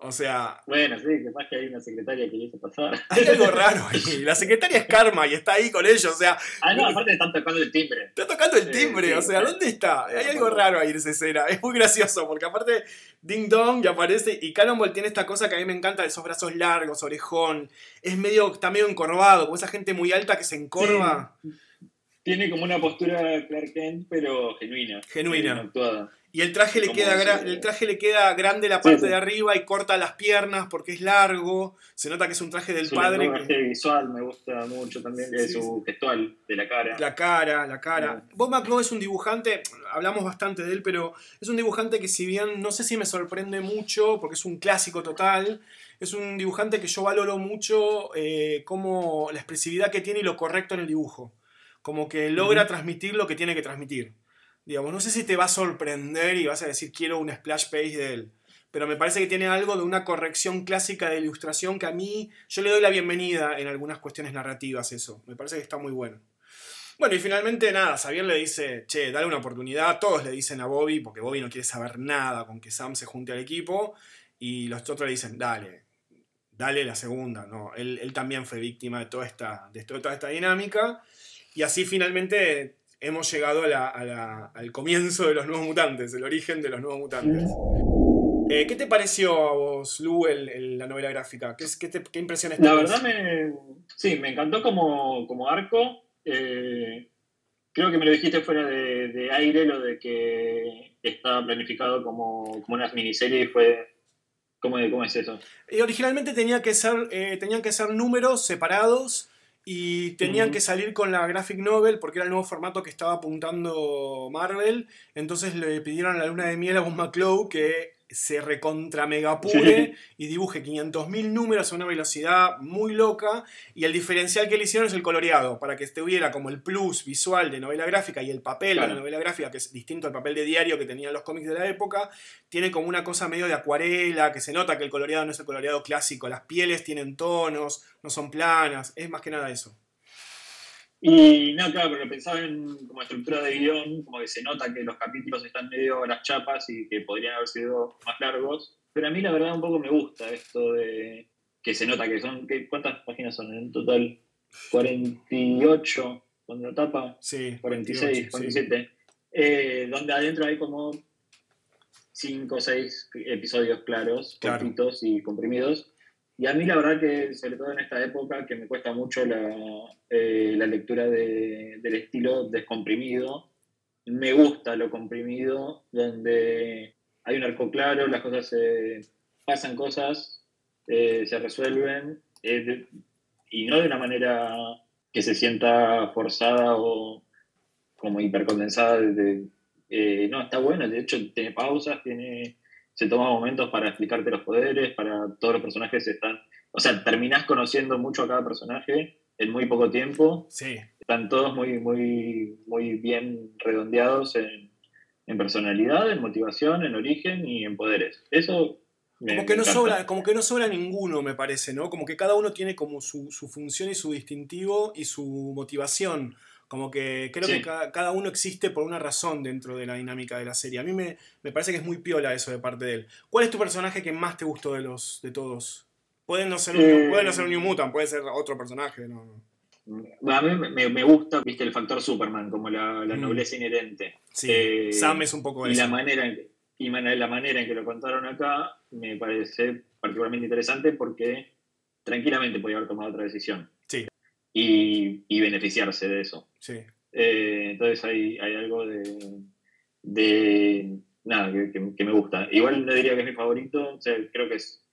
O sea. Bueno, sí, que más que hay una secretaria que hizo pasar. Hay algo raro ahí. La secretaria es Karma y está ahí con ellos. O sea. Ah, no, aparte están tocando el timbre. Está tocando el timbre. o sea, ¿dónde está? Hay algo raro ahí en esa escena. Es muy gracioso porque aparte Ding Dong ya aparece y Cannonball tiene esta cosa que a mí me encanta de esos brazos largos, orejón. Es medio, está medio encorvado, como esa gente muy alta que se encorva. Tiene como una postura Clark Kent, pero genuina. Genuina. Actuada. Y el traje, le queda el traje le queda grande la parte de arriba y corta las piernas porque es largo. Se nota que es un traje del padre. Que... visual me gusta mucho también, de su gestual, de la cara. La cara, la cara. Bob McClough es un dibujante, hablamos bastante de él, pero es un dibujante que si bien no sé si me sorprende mucho, porque es un clásico total, es un dibujante que yo valoro mucho eh, como la expresividad que tiene y lo correcto en el dibujo. Como que logra transmitir lo que tiene que transmitir. Digamos, no sé si te va a sorprender y vas a decir quiero un splash page de él, pero me parece que tiene algo de una corrección clásica de ilustración que a mí yo le doy la bienvenida en algunas cuestiones narrativas eso. Me parece que está muy bueno. Bueno, y finalmente nada, Xavier le dice, che, dale una oportunidad, todos le dicen a Bobby, porque Bobby no quiere saber nada con que Sam se junte al equipo, y los otros le dicen, dale, dale la segunda, ¿no? Él, también fue víctima de toda esta, de toda esta dinámica, y así finalmente hemos llegado al comienzo de los nuevos mutantes, el origen de los nuevos mutantes. Eh, ¿Qué te pareció a vos, Lu, la novela gráfica? ¿Qué, qué, impresiones La verdad, me, sí, me encantó como, como arco. Eh, creo que me lo dijiste fuera de, aire, lo de que estaba planificado como, como una miniserie y fue ¿Cómo, ¿Cómo, es eso? Eh, originalmente tenía que ser, tenían que ser números separados y tenían que salir con la graphic novel porque era el nuevo formato que estaba apuntando Marvel. Entonces le pidieron a la luna de miel a Bob McClough que se recontra megapure y dibuje 500.000 números a una velocidad muy loca y el diferencial que le hicieron es el coloreado, para que estuviera como el plus visual de novela gráfica y el papel de la novela gráfica, que es distinto al papel de diario que tenían los cómics de la época, tiene como una cosa medio de acuarela, que se nota que el coloreado no es el coloreado clásico, las pieles tienen tonos, no son planas, es más que nada eso. Y no, claro, pero pensaba en como estructura de guion, como que se nota que los capítulos están medio a las chapas y que podrían haber sido más largos. Pero a mí la verdad un poco me gusta esto de que se nota que son, ¿cuántas páginas son en total? 48 cuando lo tapa. Sí. 46, 47. Eh, donde adentro hay como 5 o 6 episodios claros, cortitos y comprimidos y a mí la verdad que, sobre todo en esta época, que me cuesta mucho la, eh, lectura del estilo descomprimido, me gusta lo comprimido, donde hay un arco claro, las cosas se pasan cosas, eh, se resuelven, y no de una manera que se sienta forzada o como hipercondensada. Eh, no, está bueno, de hecho tiene pausas, tiene se toma momentos para explicarte los poderes, para todos los personajes están... O sea, terminás conociendo mucho a cada personaje en muy poco tiempo. Sí. Están todos muy, muy, muy bien redondeados en, personalidad, en motivación, en origen y en poderes. Eso como que, no sobra, como que no sobra ninguno, me parece, ¿no? Como que cada uno tiene como su, su función y su distintivo y su motivación. Como que creo que cada, uno existe por una razón dentro de la dinámica de la serie. A mí me, parece que es muy piola eso de parte de él. ¿Cuál es tu personaje que más te gustó de los de todos? Pueden no ser un, eh, ser un New Mutant, puede ser otro personaje. No, A mí me, gusta, viste, el factor Superman, como la, mm. nobleza inherente. Sí, eh, Sam es un poco y La manera y la manera en que lo contaron acá me parece particularmente interesante porque tranquilamente podía haber tomado otra decisión. Sí y, beneficiarse de eso. Sí. Eh, entonces hay, hay algo de, de nada, que, me gusta. Igual no diría que es mi favorito, creo que es,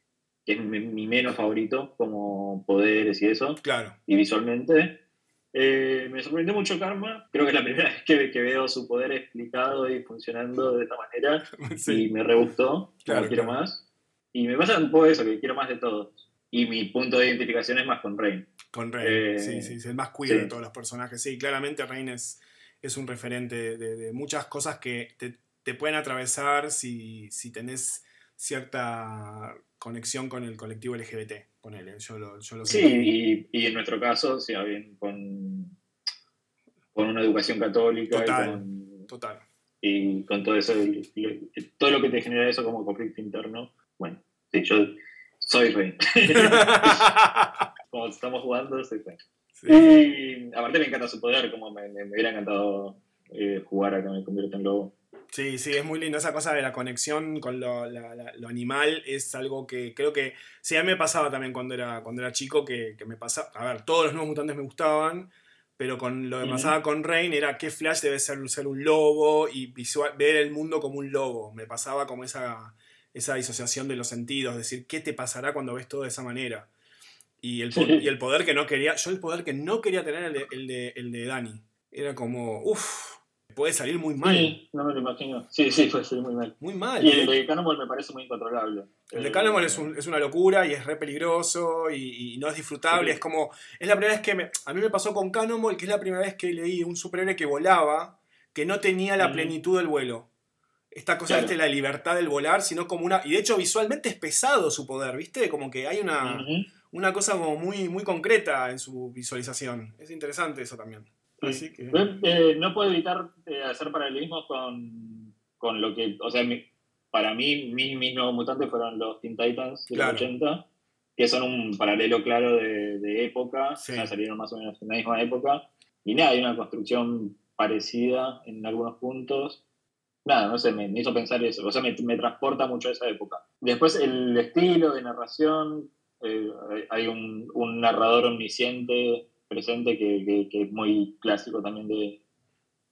es mi, menos favorito como poderes y eso. Claro. Y visualmente. Eh, me sorprendió mucho Karma. Creo que es la primera vez que, que veo su poder explicado y funcionando de esta manera. Sí. Y me re gustó. Claro, quiero claro. más. Y me pasa un poco eso, que quiero más de todos. Y mi punto de identificación es más con Rain. Con Rain, Eh, sí, sí, es el más queer sí. de todos los personajes. Sí, claramente Rain es, es un referente de, de muchas cosas que te, te pueden atravesar si, si tenés cierta conexión con el colectivo LGBT. Ponele, yo lo, yo lo Sí, y, y en nuestro caso, sí, bien, con, con una educación católica Total. y con, Total. y con todo eso, todo lo que te genera eso como conflicto interno. Bueno, sí, yo soy Rain. como estamos jugando, soy Rain. Sí. Y aparte me encanta su poder, como me, me- me hubiera encantado eh, jugar a que me convierta en lobo. Sí, sí, es muy lindo. Esa cosa de la conexión con lo, la- la- lo animal es algo que creo que. Sí, a mí me pasaba también cuando era, cuando era chico, que, que me pasaba. A ver, todos los nuevos mutantes me gustaban, pero con lo que Ujú. pasaba con Rain era que Flash debe ser, ser un lobo y visual, ver el mundo como un lobo. Me pasaba como esa, esa disociación de los sentidos, decir, ¿qué te pasará cuando ves todo de esa manera? Y el, Sí. y el poder que no quería. Yo el poder que no quería tener el de, el de, el de Dani. Era como, uff, puede salir muy mal. Sí, no me lo imagino. Sí, sí, fue muy mal. Muy mal. Y ¿eh? el de Cannonball me parece muy incontrolable. El de Eh, Cannonball es, un- es una locura y es re peligroso y, y no es disfrutable. Sí. Es como. Es la primera vez que me. A mí me pasó con Cannonball, que es la primera vez que leí un superhéroe que volaba, que no tenía la plenitud del vuelo. Esta cosa, Claro. ¿viste? La libertad del volar, sino como una. Y de hecho, visualmente es pesado su poder, ¿viste? Como que hay una, Ujú. una cosa como muy, muy concreta en su visualización. Es interesante eso también. Así que. Eh, eh, no puedo evitar eh, hacer paralelismos con, con lo que, o sea, mi- para mí, mis, mis nuevos mutantes fueron los Teen Titans de Claro. los 80, que son un paralelo claro de, de época, Sí. o sea, salieron más o menos en la misma época, y nada, hay una construcción parecida en algunos puntos. Nada, no sé, me, hizo pensar eso, o sea, me, me transporta mucho a esa época. Después, el estilo de narración, eh, hay un, narrador omnisciente presente que, que- es muy clásico también de,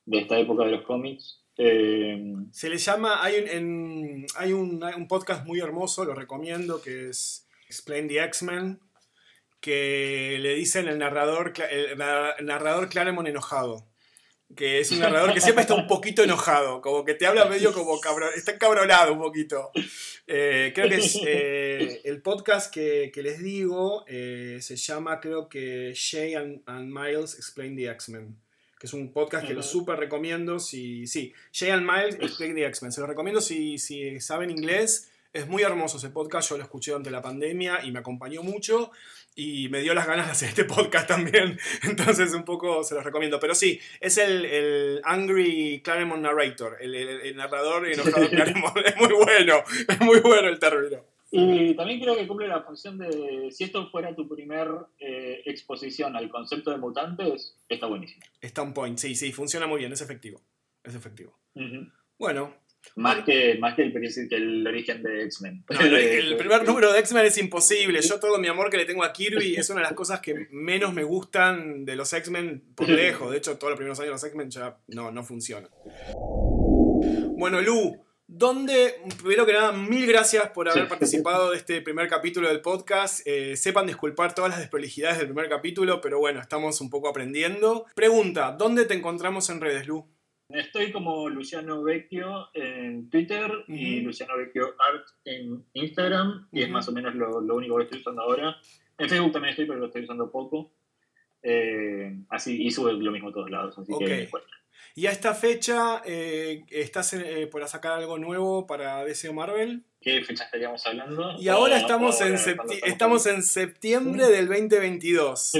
de esta época de los cómics. Eh, Se le llama, hay un, hay un, podcast muy hermoso, lo recomiendo, que es Explain the X-Men, que le dicen el narrador, el na- narrador Claremont enojado. Que es un narrador que siempre está un poquito enojado, como que te habla medio como cabrón, está encabronado un poquito. Eh, creo que es eh, el podcast que, que les digo, eh, se llama creo que Shay and, and Miles Explain the X-Men que es un podcast que lo súper recomiendo. Si, sí, Jay and Miles Explain the X-Men. Se lo recomiendo si, si saben inglés. Es muy hermoso ese podcast. Yo lo escuché durante la pandemia y me acompañó mucho. Y me dio las ganas de hacer este podcast también. Entonces, un poco se los recomiendo. Pero sí, es el, el Angry Claremont Narrator. El, el- el narrador enojado Claremont. Es muy bueno. Es muy bueno el término. y también creo que cumple la función de, si esto fuera tu primer eh, exposición al concepto de mutantes, está buenísimo. Está on point. Sí, sí, funciona muy bien. Es efectivo. Es efectivo. Bueno, Más que, más que, el, que el origen de X-Men. No, el, el primer número de X-Men es imposible. Yo todo mi amor que le tengo a Kirby es una de las cosas que menos me gustan de los X-Men por lejos. De hecho, todos los primeros años de los X-Men ya no, no funciona. Bueno, Lu, ¿dónde? Primero que nada, mil gracias por haber Sí. participado de este primer capítulo del podcast. Eh, sepan disculpar todas las desprolijidades del primer capítulo, pero bueno, estamos un poco aprendiendo. Pregunta, ¿dónde te encontramos en redes, Lu? Estoy como Luciano Vecchio en Twitter y. Luciano Vecchio Art en Instagram, y es más o menos lo, lo único que estoy usando ahora. En Facebook también estoy, pero lo estoy usando poco. Eh, así, y sube lo mismo a todos lados, así que me. Y a esta fecha, eh, ¿estás eh, por sacar algo nuevo para DC o Marvel? ¿Qué fecha estaríamos hablando? Y ahora O- estamos, en, septi- estamos en septiembre del 2022.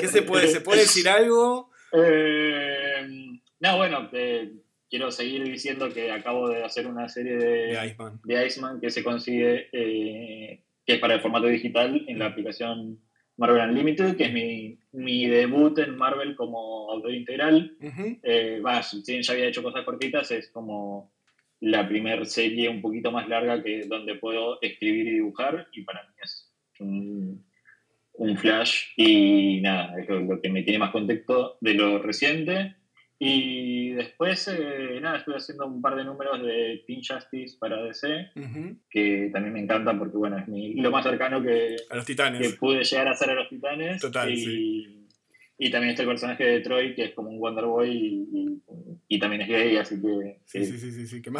¿Qué se puede, ¿se puede decir algo? Eh, no, bueno, eh, quiero seguir diciendo que acabo de hacer una serie de, De Iceman. de Iceman que se consigue, eh, que es para el formato digital en la aplicación Marvel Unlimited, que es mi, mi debut en Marvel como autor integral. Ujú. Eh, va, si bien ya había hecho cosas cortitas, es como la primer serie un poquito más larga que donde puedo escribir y dibujar, y para mí es un, un flash, y nada, es lo, lo que me tiene más contexto de lo reciente. Y después, eh, nada, estuve haciendo un par de números de Teen Justice para DC, Ujú. que también me encantan porque, bueno, es mi- lo más cercano que, A los que titanes. pude llegar a hacer a los titanes. Total, y, sí. Y también está el personaje de Troy, que es como un Wonder Boy y, también es gay, así que. Sí, sí, sí, sí. sí. Que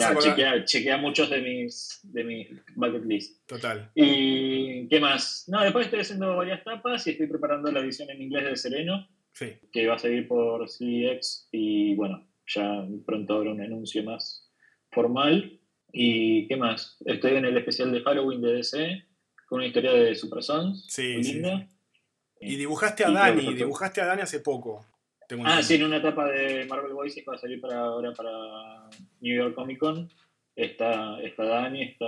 chequea, muchos de mis, de mis bucket list. Total. ¿Y qué más? No, después estoy haciendo varias tapas y estoy preparando la edición en inglés de Sereno. Sí. Que va a seguir por CX y bueno, ya pronto habrá un anuncio más formal. ¿Y qué más? Estoy en el especial de Halloween de DC con una historia de Super Sons. Sí, sí. Y dibujaste a Dani, dibujaste a Dani hace poco. ah, sí, en una etapa de Marvel Voices que va a salir para ahora para New York Comic Con. Está, está Dani, está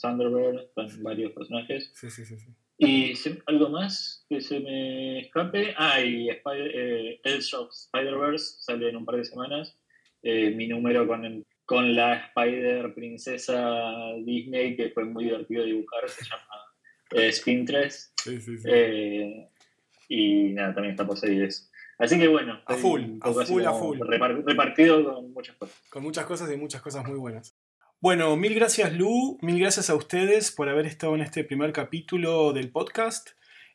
Thunderbird, están varios personajes. Sí, sí, sí. sí. Y algo más que se me escape. Ah, y Spider, eh, Spider-Verse sale en un par de semanas. Eh, mi número con, con la Spider Princesa Disney, que fue muy divertido dibujar, se llama Spin 3. Sí, sí, sí. Eh, y nada, también está por eso. Así que bueno. A full, a full, a full. Repartido con muchas cosas. Con muchas cosas y muchas cosas muy buenas. Bueno, mil gracias Lu, mil gracias a ustedes por haber estado en este primer capítulo del podcast.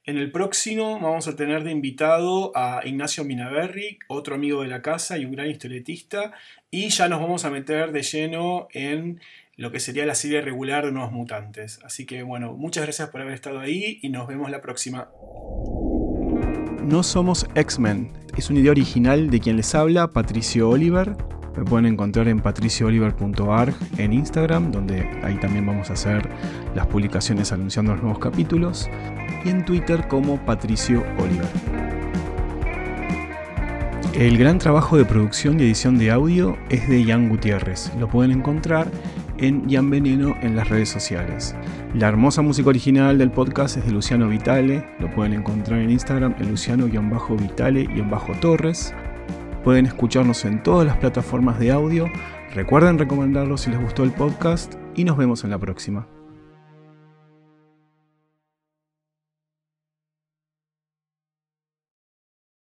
En el próximo vamos a tener de invitado a Ignacio Minaberri, otro amigo de la casa y un gran historietista, y ya nos vamos a meter de lleno en lo que sería la serie regular de Nuevos Mutantes. Así que bueno, muchas gracias por haber estado ahí y nos vemos la próxima. No somos X-Men. Es una idea original de quien les habla, Patricio Oliver. Me pueden encontrar en patriciooliver.org en Instagram, donde ahí también vamos a hacer las publicaciones anunciando los nuevos capítulos. Y en Twitter como Patricio Oliver. El gran trabajo de producción y edición de audio es de Ian Gutiérrez. Lo pueden encontrar en Jan Veneno en las redes sociales. La hermosa música original del podcast es de Luciano Vitale, lo pueden encontrar en Instagram en Luciano-Vitale-Torres. Pueden escucharnos en todas las plataformas de audio. Recuerden recomendarlo si les gustó el podcast y nos vemos en la próxima.